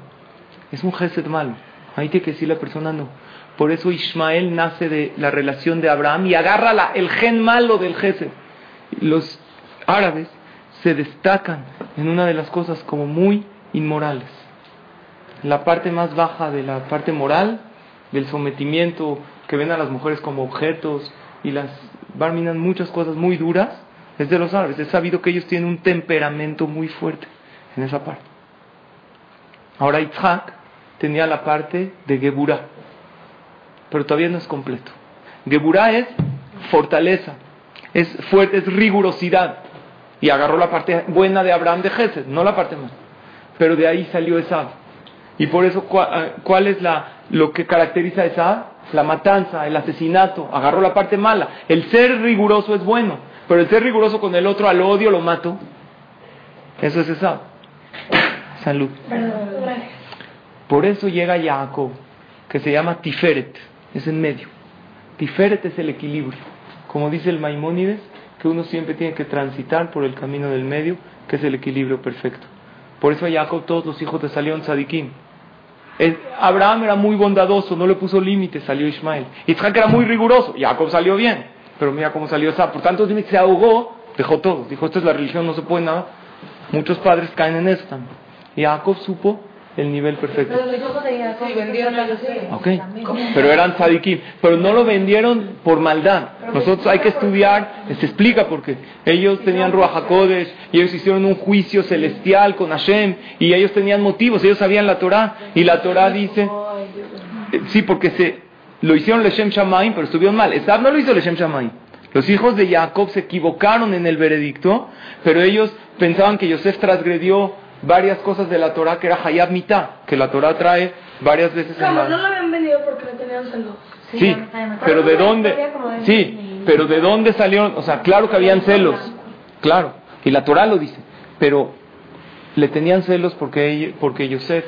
Es un gesed malo. Ahí tiene que decir la persona no. Por eso Ismael nace de la relación de Abraham y agarra la- el gen malo del gesed. Los árabes se destacan en una de las cosas como muy inmorales. La parte más baja de la parte moral, del sometimiento, que ven a las mujeres como objetos y las barminan muchas cosas muy duras, es de los árabes. Es sabido que ellos tienen un temperamento muy fuerte en esa parte. Ahora Yitzhak tenía la parte de Geburah, pero todavía no es completo. Geburah es fortaleza, es fuerte, es rigurosidad. Y agarró la parte buena de Abraham de Gesed, no la parte mala. Pero de ahí salió Esab. Y por eso, ¿cuál, ah, cuál es la, lo que caracteriza a? La matanza, el asesinato. Agarró la parte mala. El ser riguroso es bueno, pero el ser riguroso con el otro al odio lo mato. Eso es Esab. Salud. Por eso llega Jacob, que se llama Tiferet, es en medio. Tiferet es el equilibrio. Como dice el Maimónides, que uno siempre tiene que transitar por el camino del medio, que es el equilibrio perfecto. Por eso a Jacob todos los hijos le salieron. El- Abraham era muy bondadoso, no le puso límites, salió Ismael. Isaac era muy riguroso, Jacob salió bien. Pero mira cómo salió esa. Por tanto, dime, se ahogó, dejó todo. Dijo, esta es la religión, no se puede nada. Muchos padres caen en esto también. Y Jacob supo el nivel perfecto. Pero los hijos de Jacob vendieron a Yosef. Ok, pero eran tzadikim, pero no lo vendieron por maldad. Nosotros hay que estudiar, se explica por qué. Ellos tenían Ruach HaKodesh, y ellos hicieron un juicio celestial con Hashem, y ellos tenían motivos, ellos sabían la Torah, y la Torah dice, eh, sí, porque se lo hicieron Leshem Shamaim, pero estuvieron mal. Esab no lo hizo Leshem Shamaim. Los hijos de Jacob se equivocaron en el veredicto, pero ellos pensaban que Yosef transgredió varias cosas de la Torah, que era Hayab Mitah, que la Torah trae varias veces en la... no lo habían vendido porque le tenían celos. Sí, pero de dónde, sí, pero de dónde salieron, o sea, claro que habían celos, claro, y la Torah lo dice, pero le tenían celos porque, porque Yosef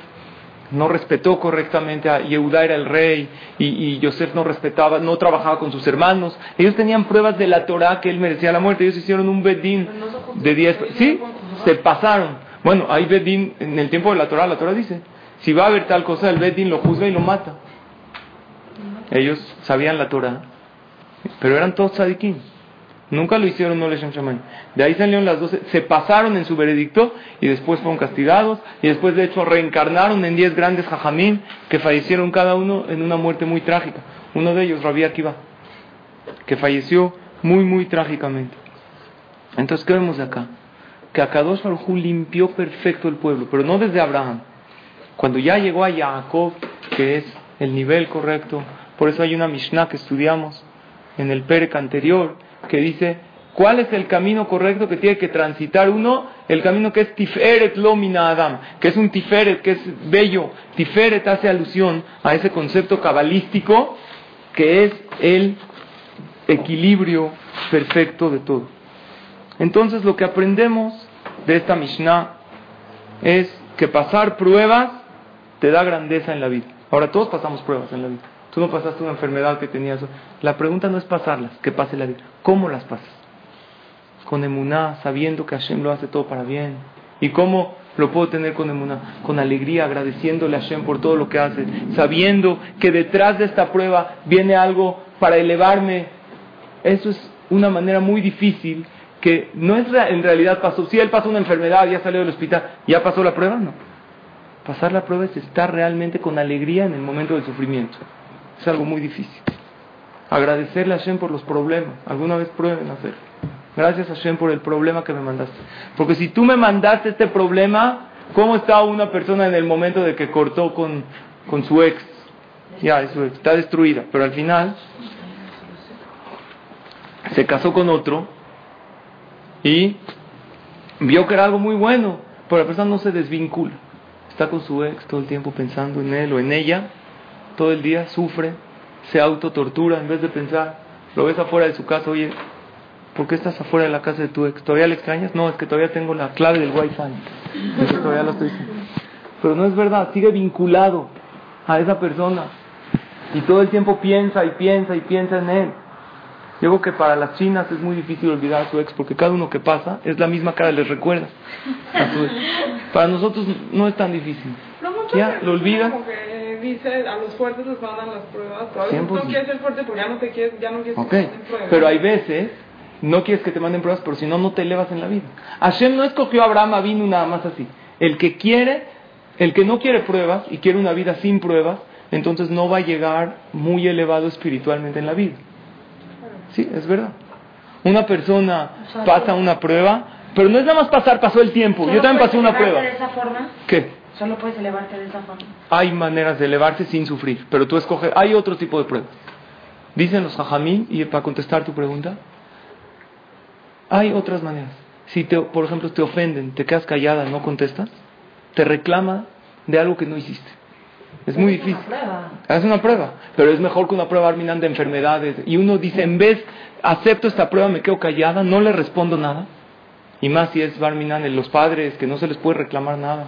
no respetó correctamente a Yehuda era el rey y, y Yosef no respetaba, no trabajaba con sus hermanos. Ellos tenían pruebas de la Torah que él merecía la muerte. Ellos hicieron un bedín de 10. Sí, se pasaron. Bueno, hay bedín en el tiempo de la Torah. La Torah dice, si va a haber tal cosa, el bedín lo juzga y lo mata. Ellos sabían la Torah, pero eran todos tzadikim. Nunca lo hicieron no Leshem Shamayim. De ahí salieron las doce, se pasaron en su veredicto y después fueron castigados y después de hecho reencarnaron en diez grandes jajamín que fallecieron cada uno en una muerte muy trágica. Uno de ellos, Rabbi Akiva, que falleció muy muy trágicamente. Entonces, ¿qué vemos de acá? Que Akadosh Baruj limpió perfecto el pueblo, pero no desde Abraham. Cuando ya llegó a Jacob, que es el nivel correcto, por eso hay una Mishnah que estudiamos en el Perec anterior, que dice, ¿cuál es el camino correcto que tiene que transitar uno? El camino que es Tiferet Lomina Adam, que es un Tiferet, que es bello. Tiferet hace alusión a ese concepto cabalístico que es el equilibrio perfecto de todo. Entonces lo que aprendemos de esta Mishnah es que pasar pruebas te da grandeza en la vida. Ahora, todos pasamos pruebas en la vida. Tú no pasaste una enfermedad que tenías. La pregunta no es pasarlas, que pase la vida. ¿Cómo las pasas? Con emuná, sabiendo que Hashem lo hace todo para bien. ¿Y cómo lo puedo tener con emuná? Con alegría, agradeciéndole a Hashem por todo lo que hace. Sabiendo que detrás de esta prueba viene algo para elevarme. Eso es una manera muy difícil que no es en realidad pasó. Si él pasó una enfermedad, ya salió del hospital, ¿ya pasó la prueba? No. Pasar la prueba es estar realmente con alegría en el momento del sufrimiento. Es algo muy difícil. Agradecerle a Hashem por los problemas. Alguna vez prueben a hacer. Gracias a Hashem por el problema que me mandaste. Porque si tú me mandaste este problema, ¿cómo está una persona en el momento de que cortó con, con su ex? Ya, eso está destruida. Pero al final se casó con otro y vio que era algo muy bueno. Pero la persona no se desvincula. Está con su ex todo el tiempo pensando en él o en ella todo el día, sufre, se autotortura en vez de pensar, lo ves afuera de su casa, oye, ¿por qué estás afuera de la casa de tu ex? ¿Todavía le extrañas? No, es que todavía tengo la clave del wifi. Es que todavía lo estoy Pero no es verdad, sigue vinculado a esa persona. Y todo el tiempo piensa y piensa y piensa en él. Digo que para las chinas es muy difícil olvidar a su ex porque cada uno que pasa es la misma cara, les recuerda a su ex. Para nosotros no es tan difícil. ya, lo olvidas dice a los fuertes les mandan las pruebas. Pero a veces no quieres ser fuerte porque ya no te quieres, ya no quieres okay. que te manden pruebas. Pero hay veces no quieres que te manden pruebas, pero si no, no te elevas en la vida. Hashem no escogió a Abraham vino nada más así. El que quiere, el que no quiere pruebas y quiere una vida sin pruebas, entonces no va a llegar muy elevado espiritualmente en la vida. Sí, es verdad. Una persona pasa una prueba, pero no es nada más pasar, pasó el tiempo. Yo también pasé una prueba. de esa forma? ¿Qué? Solo puedes elevarte de esa forma. Hay maneras de elevarse sin sufrir, pero tú escoges. Hay otro tipo de pruebas. Dicen los jajamín, y para contestar tu pregunta, hay otras maneras. Si, te, por ejemplo, te ofenden, te quedas callada, no contestas, te reclama de algo que no hiciste. Es muy difícil. Es una prueba, pero es mejor que una prueba arminante de enfermedades. Y uno dice, en vez, acepto esta prueba, me quedo callada, no le respondo nada. Y más si es Barminan, los padres, que no se les puede reclamar nada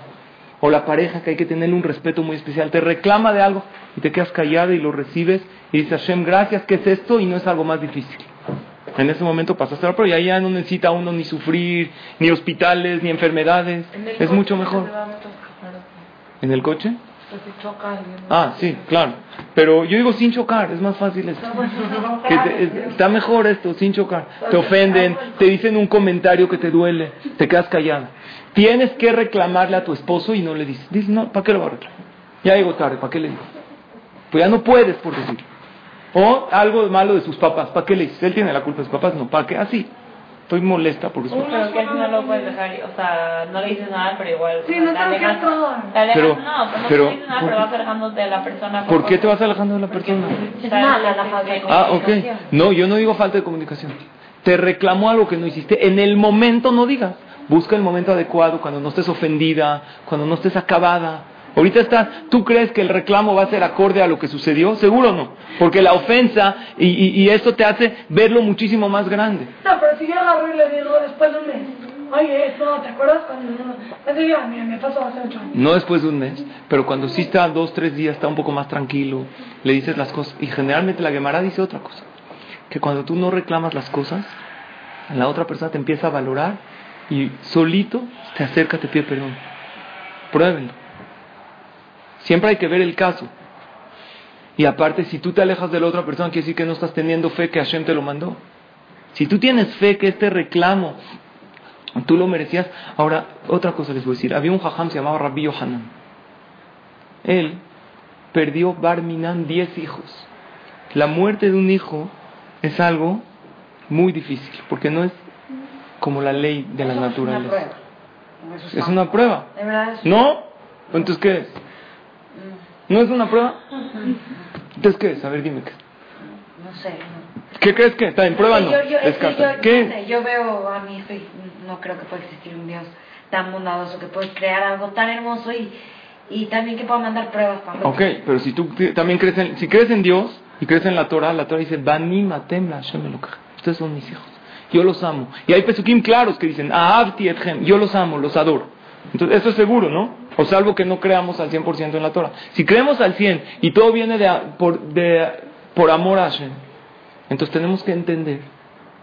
o la pareja que hay que tener un respeto muy especial, te reclama de algo y te quedas callado y lo recibes y dices, Hashem, gracias, ¿qué es esto? Y no es algo más difícil. En ese momento pasaste la prueba y ahí ya no necesita uno ni sufrir, ni hospitales, ni enfermedades. Es mucho mejor. ¿En el coche? Pues Ah, sí, claro. Pero yo digo sin chocar, es más fácil esto. Que te- está mejor esto, sin chocar. Te ofenden, te dicen un comentario que te duele, te quedas callado. Tienes que reclamarle a tu esposo y no le dices. Dices, no, ¿para qué lo va a reclamar? Ya llegó tarde, ¿para qué le digo? Pues ya no puedes por decir. O algo malo de sus papás, ¿para qué le dices? Él tiene la culpa de sus papás, no, ¿para qué? Así. Estoy molesta porque sus papás. Pero que final lo puedes dejar, o sea, no le dices nada, pero igual. Sí, no te alejas- todo. Te alejas, Pero- no, pues no pero- te dices nada, pero vas alejando de la persona. ¿Por qué te vas alejando de la persona? Es mala la falta de Ah, ok. No, yo no digo falta de comunicación. Te reclamó algo que no hiciste. En el momento no digas. Busca el momento adecuado, cuando no estés ofendida, cuando no estés acabada. Ahorita estás, ¿tú crees que el reclamo va a ser acorde a lo que sucedió? Seguro no. Porque la ofensa y, y, y esto te hace verlo muchísimo más grande. No, pero si yo agarro y le digo después de un mes, oye, esto, ¿te acuerdas cuando mira, me pasó hace ocho años. No después de un mes, pero cuando sí está dos, tres días, está un poco más tranquilo, le dices las cosas. Y generalmente la Gemara dice otra cosa. Que cuando tú no reclamas las cosas, la otra persona te empieza a valorar y solito te acerca, te pide perdón. Pruébenlo. Siempre hay que ver el caso. Y aparte, si tú te alejas de la otra persona, quiere decir que no estás teniendo fe que Hashem te lo mandó. Si tú tienes fe que este reclamo tú lo merecías. Ahora, otra cosa les voy a decir. Había un jajam, se llamaba Rabbi Yohanan. Él perdió Barminan 10 hijos. La muerte de un hijo es algo muy difícil, porque no es como la ley de la Eso es una naturaleza. prueba. Es una prueba. De verdad es ¿No? Entonces, ¿qué es? ¿No es una prueba? Entonces, ¿qué es? A ver, dime qué es. No sé. ¿Qué crees que está en prueba? No. Yo, yo, es que Descarta. yo, ¿Qué no sé, yo veo a mi hijo y no creo que pueda existir un Dios tan bondadoso que puede crear algo tan hermoso y, y también que pueda mandar pruebas cuando Ok, pero si tú también crees en, si crees en Dios y crees en la Torah, la Torah dice, Bani matem la Hashem Elokej". Ustedes son mis hijos. Yo los amo. Y hay pesukim claros que dicen, Ahavti etchem. Yo los amo, los adoro. Entonces, eso es seguro, ¿no? O salvo que no creamos al 100% en la Torah. Si creemos al 100 y todo viene de, por, de, por amor a Hashem, entonces tenemos que entender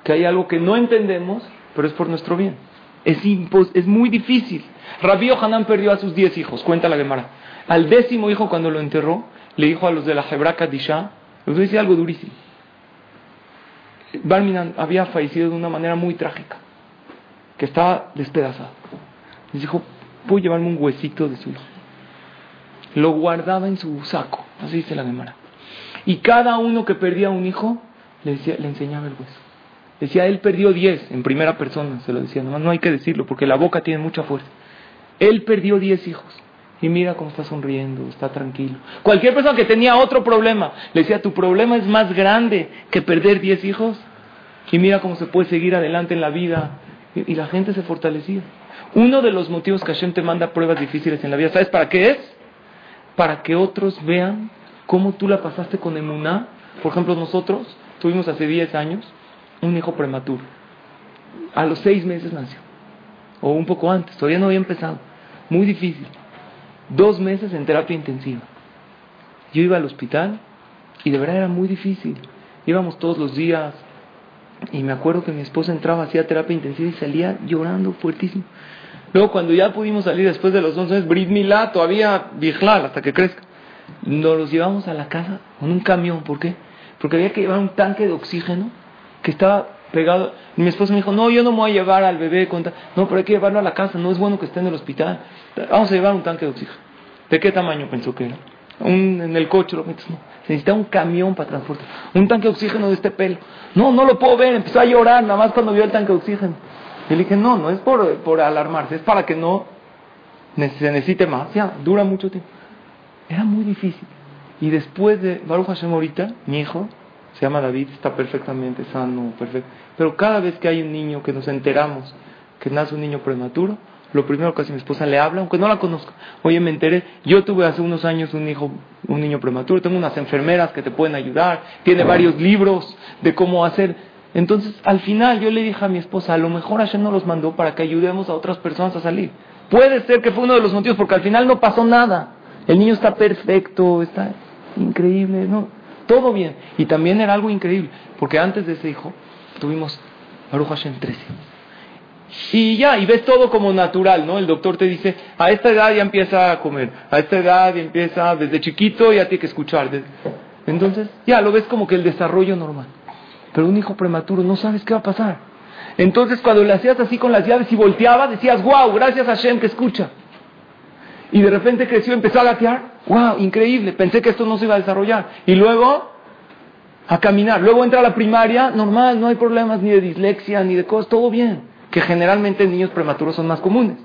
que hay algo que no entendemos, pero es por nuestro bien. Es, es muy difícil. Rabbi Hanan perdió a sus 10 hijos, cuenta la Gemara. Al décimo hijo, cuando lo enterró, le dijo a los de la Hebra Kadisha, les voy algo durísimo. Barminan había fallecido de una manera muy trágica, que estaba despedazado. Les dijo, puedo llevarme un huesito de su hijo. Lo guardaba en su saco, así dice la Gemara. Y cada uno que perdía un hijo, le, decía, le enseñaba el hueso. Decía, él perdió diez en primera persona, se lo decía, nomás no hay que decirlo, porque la boca tiene mucha fuerza. Él perdió diez hijos. Y mira cómo está sonriendo, está tranquilo. Cualquier persona que tenía otro problema, le decía, tu problema es más grande que perder diez hijos. Y mira cómo se puede seguir adelante en la vida. Y, la gente se fortalecía. Uno de los motivos que Hashem te manda pruebas difíciles en la vida, ¿sabes para qué es? Para que otros vean cómo tú la pasaste con Emuná. Por ejemplo, nosotros tuvimos hace diez años un hijo prematuro. A los seis meses nació. O un poco antes, todavía no había empezado. Muy difícil dos meses en terapia intensiva. Yo iba al hospital y de verdad era muy difícil. Íbamos todos los días y me acuerdo que mi esposa entraba, hacía terapia intensiva y salía llorando fuertísimo. Luego cuando ya pudimos salir después de los 11 meses, Brit todavía vigilar hasta que crezca. Nos los llevamos a la casa con un camión. ¿Por qué? Porque había que llevar un tanque de oxígeno que estaba pegado. mi esposa me dijo, no, yo no me voy a llevar al bebé. No, pero hay que llevarlo a la casa, no es bueno que esté en el hospital. Vamos a llevar un tanque de oxígeno. ¿De qué tamaño pensó que era? Un, en el coche lo metes, no. Se necesita un camión para transportar. Un tanque de oxígeno de este pelo. No, no lo puedo ver. Empezó a llorar nada más cuando vio el tanque de oxígeno. Y le dije, no, no es por, por alarmarse, es para que no se necesite más. Ya, dura mucho tiempo. Era muy difícil. Y después de Baruch Hashem ahorita, mi hijo, se llama David, está perfectamente sano, perfecto. Pero cada vez que hay un niño que nos enteramos que nace un niño prematuro, lo primero que hace mi esposa le habla, aunque no la conozca. Oye, me enteré, yo tuve hace unos años un hijo, un niño prematuro, tengo unas enfermeras que te pueden ayudar, tiene varios libros de cómo hacer. Entonces, al final yo le dije a mi esposa, a lo mejor Hashem nos los mandó para que ayudemos a otras personas a salir. Puede ser que fue uno de los motivos, porque al final no pasó nada. El niño está perfecto, está increíble, ¿no? Todo bien. Y también era algo increíble, porque antes de ese hijo tuvimos Baruch Hashem 13. Y ya, y ves todo como natural, ¿no? El doctor te dice, a esta edad ya empieza a comer, a esta edad ya empieza, desde chiquito ya tiene que escuchar. Entonces, ya lo ves como que el desarrollo normal. Pero un hijo prematuro no sabes qué va a pasar. Entonces, cuando le hacías así con las llaves y volteaba, decías, wow, gracias a Hashem que escucha. Y de repente creció, empezó a gatear, wow, increíble, pensé que esto no se iba a desarrollar. Y luego, a caminar. Luego entra a la primaria, normal, no hay problemas ni de dislexia, ni de cosas, todo bien. Que generalmente en niños prematuros son más comunes.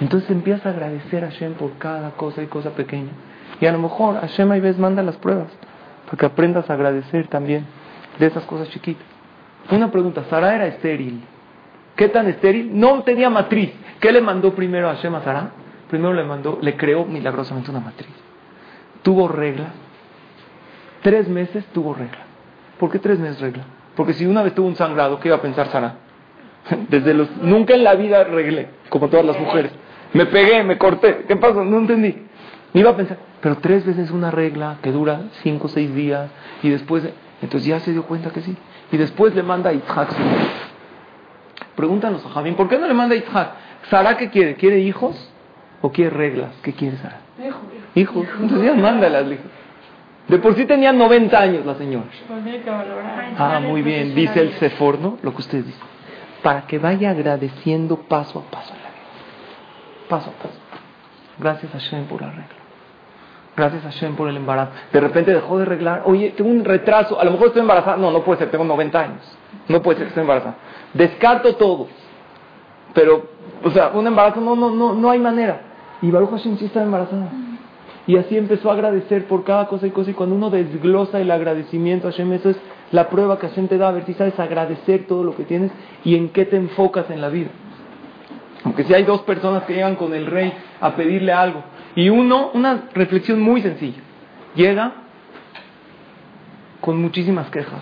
Entonces empiezas a agradecer a Hashem por cada cosa y cosa pequeña. Y a lo mejor Hashem a veces manda las pruebas para que aprendas a agradecer también de esas cosas chiquitas. Una pregunta, ¿Sara era estéril? ¿Qué tan estéril? No tenía matriz. ¿Qué le mandó primero a Hashem a Sara? Primero le mandó, le creó milagrosamente una matriz. Tuvo regla. Tres meses tuvo regla. ¿Por qué tres meses regla? Porque si una vez tuvo un sangrado, ¿qué iba a pensar Sara? Desde los, nunca en la vida arreglé, como todas las mujeres. Me pegué, me corté. ¿Qué pasó? No entendí. Ni iba a pensar. Pero tres veces una regla que dura cinco o seis días y después, entonces ya se dio cuenta que sí. Y después le manda a Itzhak Pregúntanos a Javín, ¿por qué no le manda a Itzhak? ¿Sara qué quiere? ¿Quiere hijos o quiere reglas? ¿Qué quiere Sara? Hijos. Hijos. Entonces ya mándalas, hijos. De por sí tenía 90 años la señora. Ah, muy bien. Dice el Seforno, lo que usted dice. Para que vaya agradeciendo paso a paso en la vida. Paso a paso. Gracias a Shem por la regla. Gracias a Shem por el embarazo. De repente dejó de arreglar. Oye, tengo un retraso. A lo mejor estoy embarazada. No, no puede ser. Tengo 90 años. No puede ser que esté embarazada. Descarto todo. Pero, o sea, un embarazo no, no, no, no hay manera. Y Baruch Hashem sí está embarazada. Y así empezó a agradecer por cada cosa y cosa. Y cuando uno desglosa el agradecimiento a Hashem, eso es la prueba que Hashem te da. A ver si sabes agradecer todo lo que tienes y en qué te enfocas en la vida. Aunque si hay dos personas que llegan con el rey a pedirle algo. Y uno, una reflexión muy sencilla. Llega con muchísimas quejas.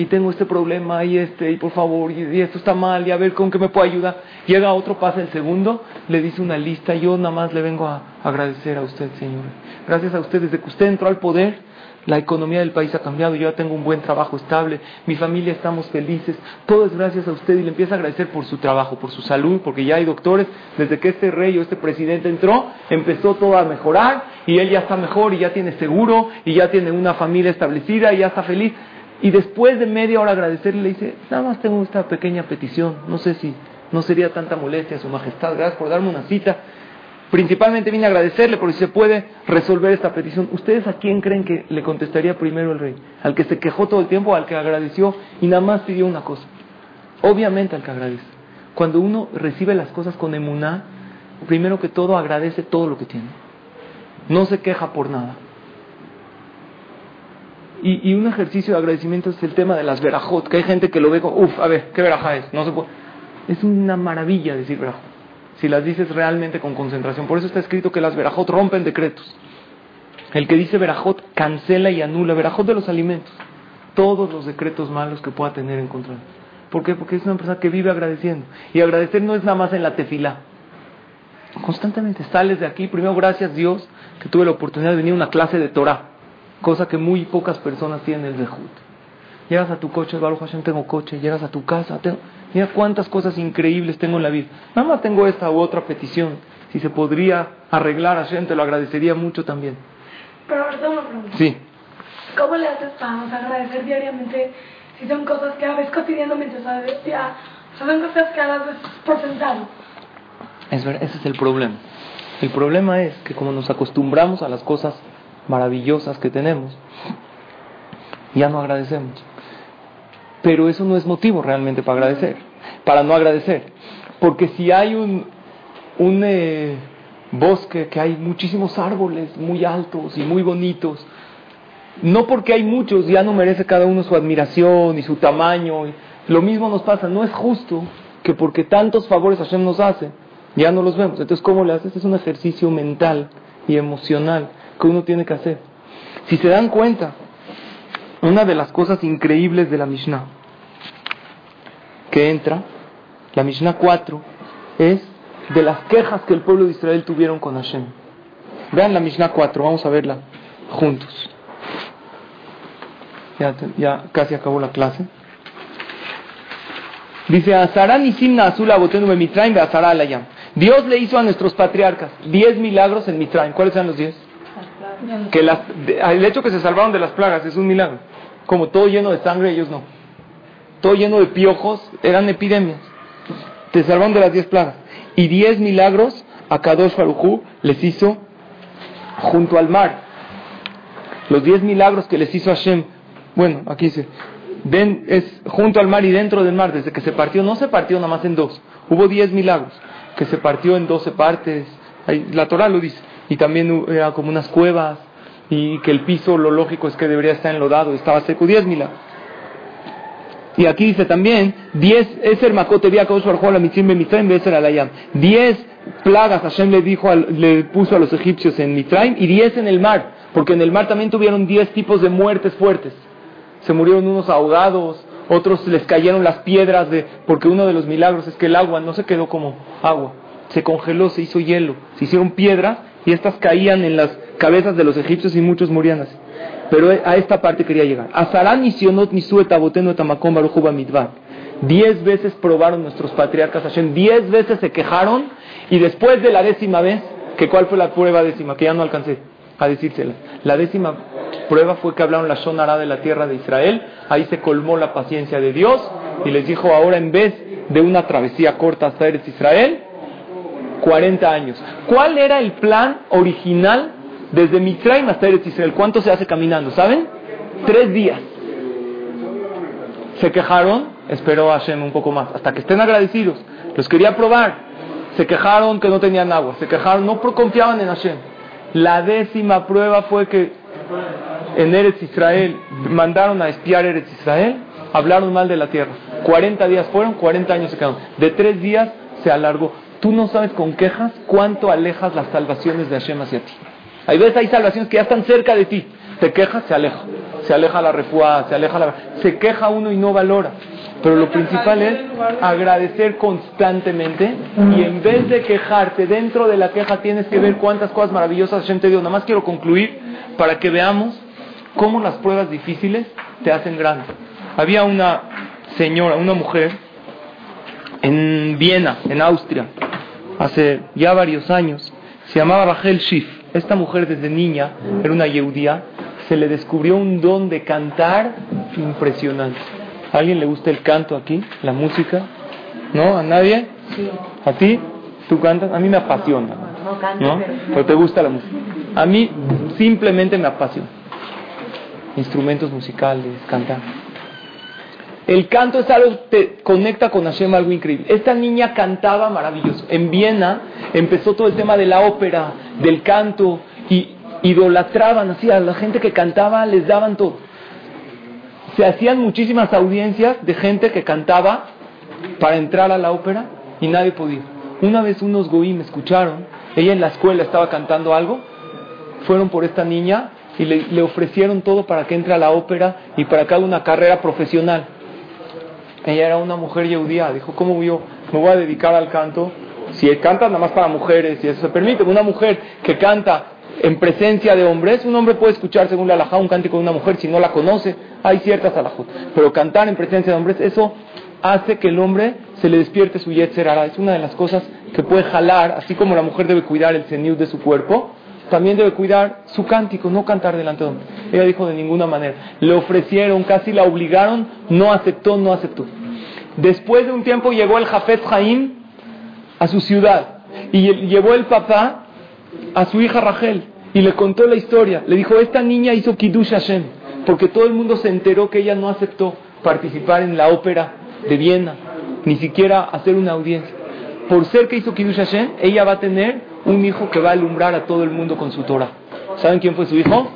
Y tengo este problema y este, y por favor, y, esto está mal, y a ver con qué me puede ayudar. Llega otro, pasa el segundo, le dice una lista, yo nada más le vengo a agradecer a usted, Señor. Gracias a usted, desde que usted entró al poder, la economía del país ha cambiado, yo ya tengo un buen trabajo estable, mi familia estamos felices, todo es gracias a usted y le empieza a agradecer por su trabajo, por su salud, porque ya hay doctores, desde que este rey o este presidente entró, empezó todo a mejorar y él ya está mejor y ya tiene seguro y ya tiene una familia establecida y ya está feliz. Y después de media hora agradecerle, le dice, nada más tengo esta pequeña petición, no sé si no sería tanta molestia, Su Majestad, gracias por darme una cita. Principalmente vine a agradecerle porque se puede resolver esta petición. ¿Ustedes a quién creen que le contestaría primero el rey? ¿Al que se quejó todo el tiempo al que agradeció y nada más pidió una cosa? Obviamente al que agradece. Cuando uno recibe las cosas con emuná, primero que todo agradece todo lo que tiene. No se queja por nada. Y, un ejercicio de agradecimiento es el tema de las verajot, que hay gente que lo ve como, uff, a ver, ¿qué veraja es? No se puede. Es una maravilla decir verajot si las dices realmente con concentración. Por eso está escrito que las verajot rompen decretos. El que dice verajot cancela y anula, verajot de los alimentos, todos los decretos malos que pueda tener en contra. ¿Por qué? Porque es una persona que vive agradeciendo. Y agradecer no es nada más en la tefilá. Constantemente sales de aquí, primero gracias Dios que tuve la oportunidad de venir a una clase de Torah, cosa que muy pocas personas tienen el Zehut. Llegas a tu coche, Baruch Hashem, tengo coche. Llegas a tu casa, tengo... Mira cuántas cosas increíbles tengo en la vida. Nada más tengo esta u otra petición. Si se podría arreglar, Hashem, te lo agradecería mucho también. Pero ahorita una pregunta. Sí. ¿Cómo le haces para agradecer diariamente si son cosas que haces cotidianamente? O sea, ya, son cosas que hagas por sentado. Es ver, ese es el problema. El problema es que como nos acostumbramos a las cosas maravillosas que tenemos, ya no agradecemos. Pero eso no es motivo realmente para agradecer, para no agradecer. Porque si hay un, un eh, bosque que hay muchísimos árboles muy altos y muy bonitos, no porque hay muchos ya no merece cada uno su admiración y su tamaño. Lo mismo nos pasa, no es justo que porque tantos favores Hashem nos hace, ya no los vemos. Entonces, ¿cómo le haces? Es un ejercicio mental y emocional que uno tiene que hacer. Si se dan cuenta, una de las cosas increíbles de la Mishnah que entra, la Mishnah 4, es de las quejas que el pueblo de Israel tuvieron con Hashem. Vean la Mishnah 4, vamos a verla juntos. Ya, casi acabó la clase. Dice, Dios le hizo a nuestros patriarcas 10 milagros en Mitraim. ¿Cuáles eran los 10? Que las, el hecho que se salvaron de las plagas es un milagro. Como todo lleno de sangre, ellos no. Todo lleno de piojos, eran epidemias. Te salvaron de las diez plagas. Y diez milagros a Kadosh Farujú les hizo junto al mar. Los diez milagros que les hizo Hashem. Bueno, aquí dice. es junto al mar y dentro del mar. Desde que se partió, no se partió nada más en dos. Hubo diez milagros. Que se partió en doce partes. La Torah lo dice. Y también era como unas cuevas y que el piso lo lógico es que debería estar enlodado, estaba seco, 10 milagros. Y aquí dice también, 10, es el macote vía la mitzim 10 plagas Hashem le dijo, le puso a los egipcios en Mitraim y 10 en el mar, porque en el mar también tuvieron 10 tipos de muertes fuertes. Se murieron unos ahogados, otros les cayeron las piedras de, porque uno de los milagros es que el agua no se quedó como agua, se congeló, se hizo hielo, se hicieron piedras y estas caían en las cabezas de los egipcios y muchos morían así. Pero a esta parte quería llegar. Azarán Sionot. Diez veces probaron nuestros patriarcas Hashem, diez veces se quejaron y después de la décima vez, que cuál fue la prueba décima, que ya no alcancé a decírsela. La décima prueba fue que hablaron la Shonara de la tierra de Israel, ahí se colmó la paciencia de Dios y les dijo ahora en vez de una travesía corta hasta Eretz Israel, 40 años. ¿Cuál era el plan original desde Mitzrayim hasta Eretz Israel, ¿cuánto se hace caminando? ¿Saben? Tres días. Se quejaron, esperó a Hashem un poco más, hasta que estén agradecidos. Los quería probar. Se quejaron que no tenían agua, se quejaron, no confiaban en Hashem. La décima prueba fue que en Eretz Israel mandaron a espiar Eretz Israel, hablaron mal de la tierra. 40 días fueron, 40 años se quedaron. De tres días se alargó. Tú no sabes con quejas cuánto alejas las salvaciones de Hashem hacia ti. Hay veces hay salvaciones que ya están cerca de ti. Te quejas, se aleja. se aleja la refuá, se aleja la... Se queja uno y no valora. Pero lo principal es agradecer constantemente y en vez de quejarte, dentro de la queja tienes que ver cuántas cosas maravillosas Hashem te dio. Nada más quiero concluir para que veamos cómo las pruebas difíciles te hacen grande. Había una señora, una mujer en Viena, en Austria, hace ya varios años, se llamaba Rachel Schiff. Esta mujer desde niña era una yeudía, se le descubrió un don de cantar impresionante. ¿A alguien le gusta el canto aquí, la música? ¿No? ¿A nadie? ¿A ti? ¿Tú cantas? A mí me apasiona. No Pero te gusta la música. A mí simplemente me apasiona. Instrumentos musicales, cantar. El canto es algo que te conecta con Hashem, algo increíble. Esta niña cantaba maravilloso. En Viena empezó todo el tema de la ópera, del canto, y idolatraban así a la gente que cantaba, les daban todo. Se hacían muchísimas audiencias de gente que cantaba para entrar a la ópera y nadie podía. Una vez unos goí me escucharon, ella en la escuela estaba cantando algo, fueron por esta niña y le, le ofrecieron todo para que entre a la ópera y para que haga una carrera profesional. Ella era una mujer judía. Dijo, ¿cómo yo me voy a dedicar al canto? Si canta nada más para mujeres, y eso se permite. Una mujer que canta en presencia de hombres, un hombre puede escuchar según la alajá un cántico de una mujer si no la conoce. Hay ciertas alajot. Pero cantar en presencia de hombres, eso hace que el hombre se le despierte su yetzer Es una de las cosas que puede jalar, así como la mujer debe cuidar el ceniud de su cuerpo, también debe cuidar su cántico, no cantar delante de hombres. Ella dijo de ninguna manera. Le ofrecieron, casi la obligaron, no aceptó, no aceptó. Después de un tiempo llegó el Jafet Jaim a su ciudad y llevó el papá a su hija Rachel y le contó la historia. Le dijo, esta niña hizo Kiddush Hashem porque todo el mundo se enteró que ella no aceptó participar en la ópera de Viena, ni siquiera hacer una audiencia. Por ser que hizo Kiddush Hashem, ella va a tener un hijo que va a alumbrar a todo el mundo con su Torah. ¿Saben quién fue su hijo?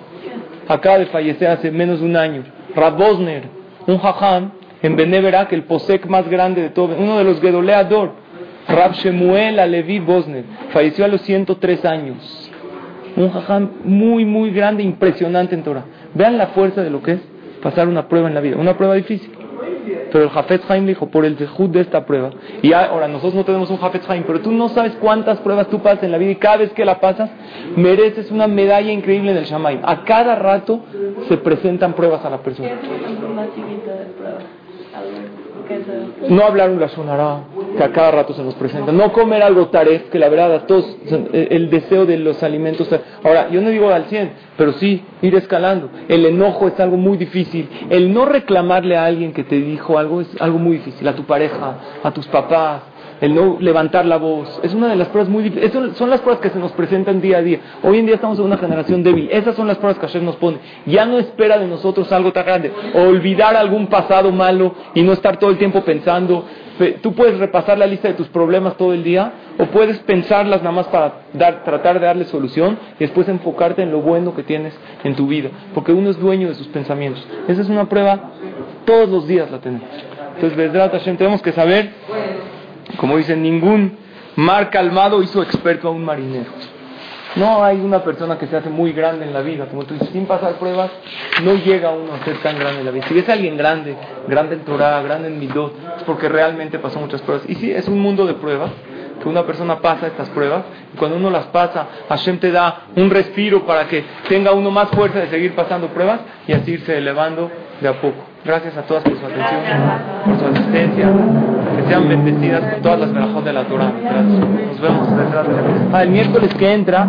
Acaba de fallecer hace menos de un año. Rab Bosner, un jajam en Beneverak, el posek más grande de todo, uno de los Gedoleador, Rab Shemuel Alevi Bosner, falleció a los 103 años. Un jajam muy, muy grande, impresionante en Torah. Vean la fuerza de lo que es pasar una prueba en la vida, una prueba difícil. Pero el Jafet Haim dijo, por el dejud de esta prueba. Y ahora nosotros no tenemos un Jafet Haim, pero tú no sabes cuántas pruebas tú pasas en la vida y cada vez que la pasas, mereces una medalla increíble en el Shamaim. A cada rato se presentan pruebas a la persona. No hablar un razonará, que a cada rato se nos presenta. No comer algo taref, que la verdad a todos, el deseo de los alimentos. Ahora, yo no digo al 100, pero sí ir escalando. El enojo es algo muy difícil. El no reclamarle a alguien que te dijo algo es algo muy difícil. A tu pareja, a tus papás, el no levantar la voz. Es una de las pruebas muy difíciles. Son las pruebas que se nos presentan día a día. Hoy en día estamos en una generación débil. Esas son las pruebas que Hashem nos pone. Ya no espera de nosotros algo tan grande. Olvidar algún pasado malo y no estar todo el tiempo pensando. Tú puedes repasar la lista de tus problemas todo el día o puedes pensarlas nada más para dar, tratar de darle solución y después enfocarte en lo bueno que tienes en tu vida. Porque uno es dueño de sus pensamientos. Esa es una prueba, todos los días la tenemos. Entonces, Hashem, tenemos que saber como dicen, ningún mar calmado hizo experto a un marinero. No hay una persona que se hace muy grande en la vida, como tú dices, sin pasar pruebas, no llega uno a ser tan grande en la vida. Si ves a alguien grande, grande en Torah, grande en Midot, es porque realmente pasó muchas pruebas. Y sí, es un mundo de pruebas, que una persona pasa estas pruebas, y cuando uno las pasa, Hashem te da un respiro para que tenga uno más fuerza de seguir pasando pruebas y así irse elevando de a poco. Gracias a todas por su atención, por su asistencia. Que sean bendecidas con todas las mejores de la Torah. Gracias. Nos vemos. Ah, el miércoles que entra.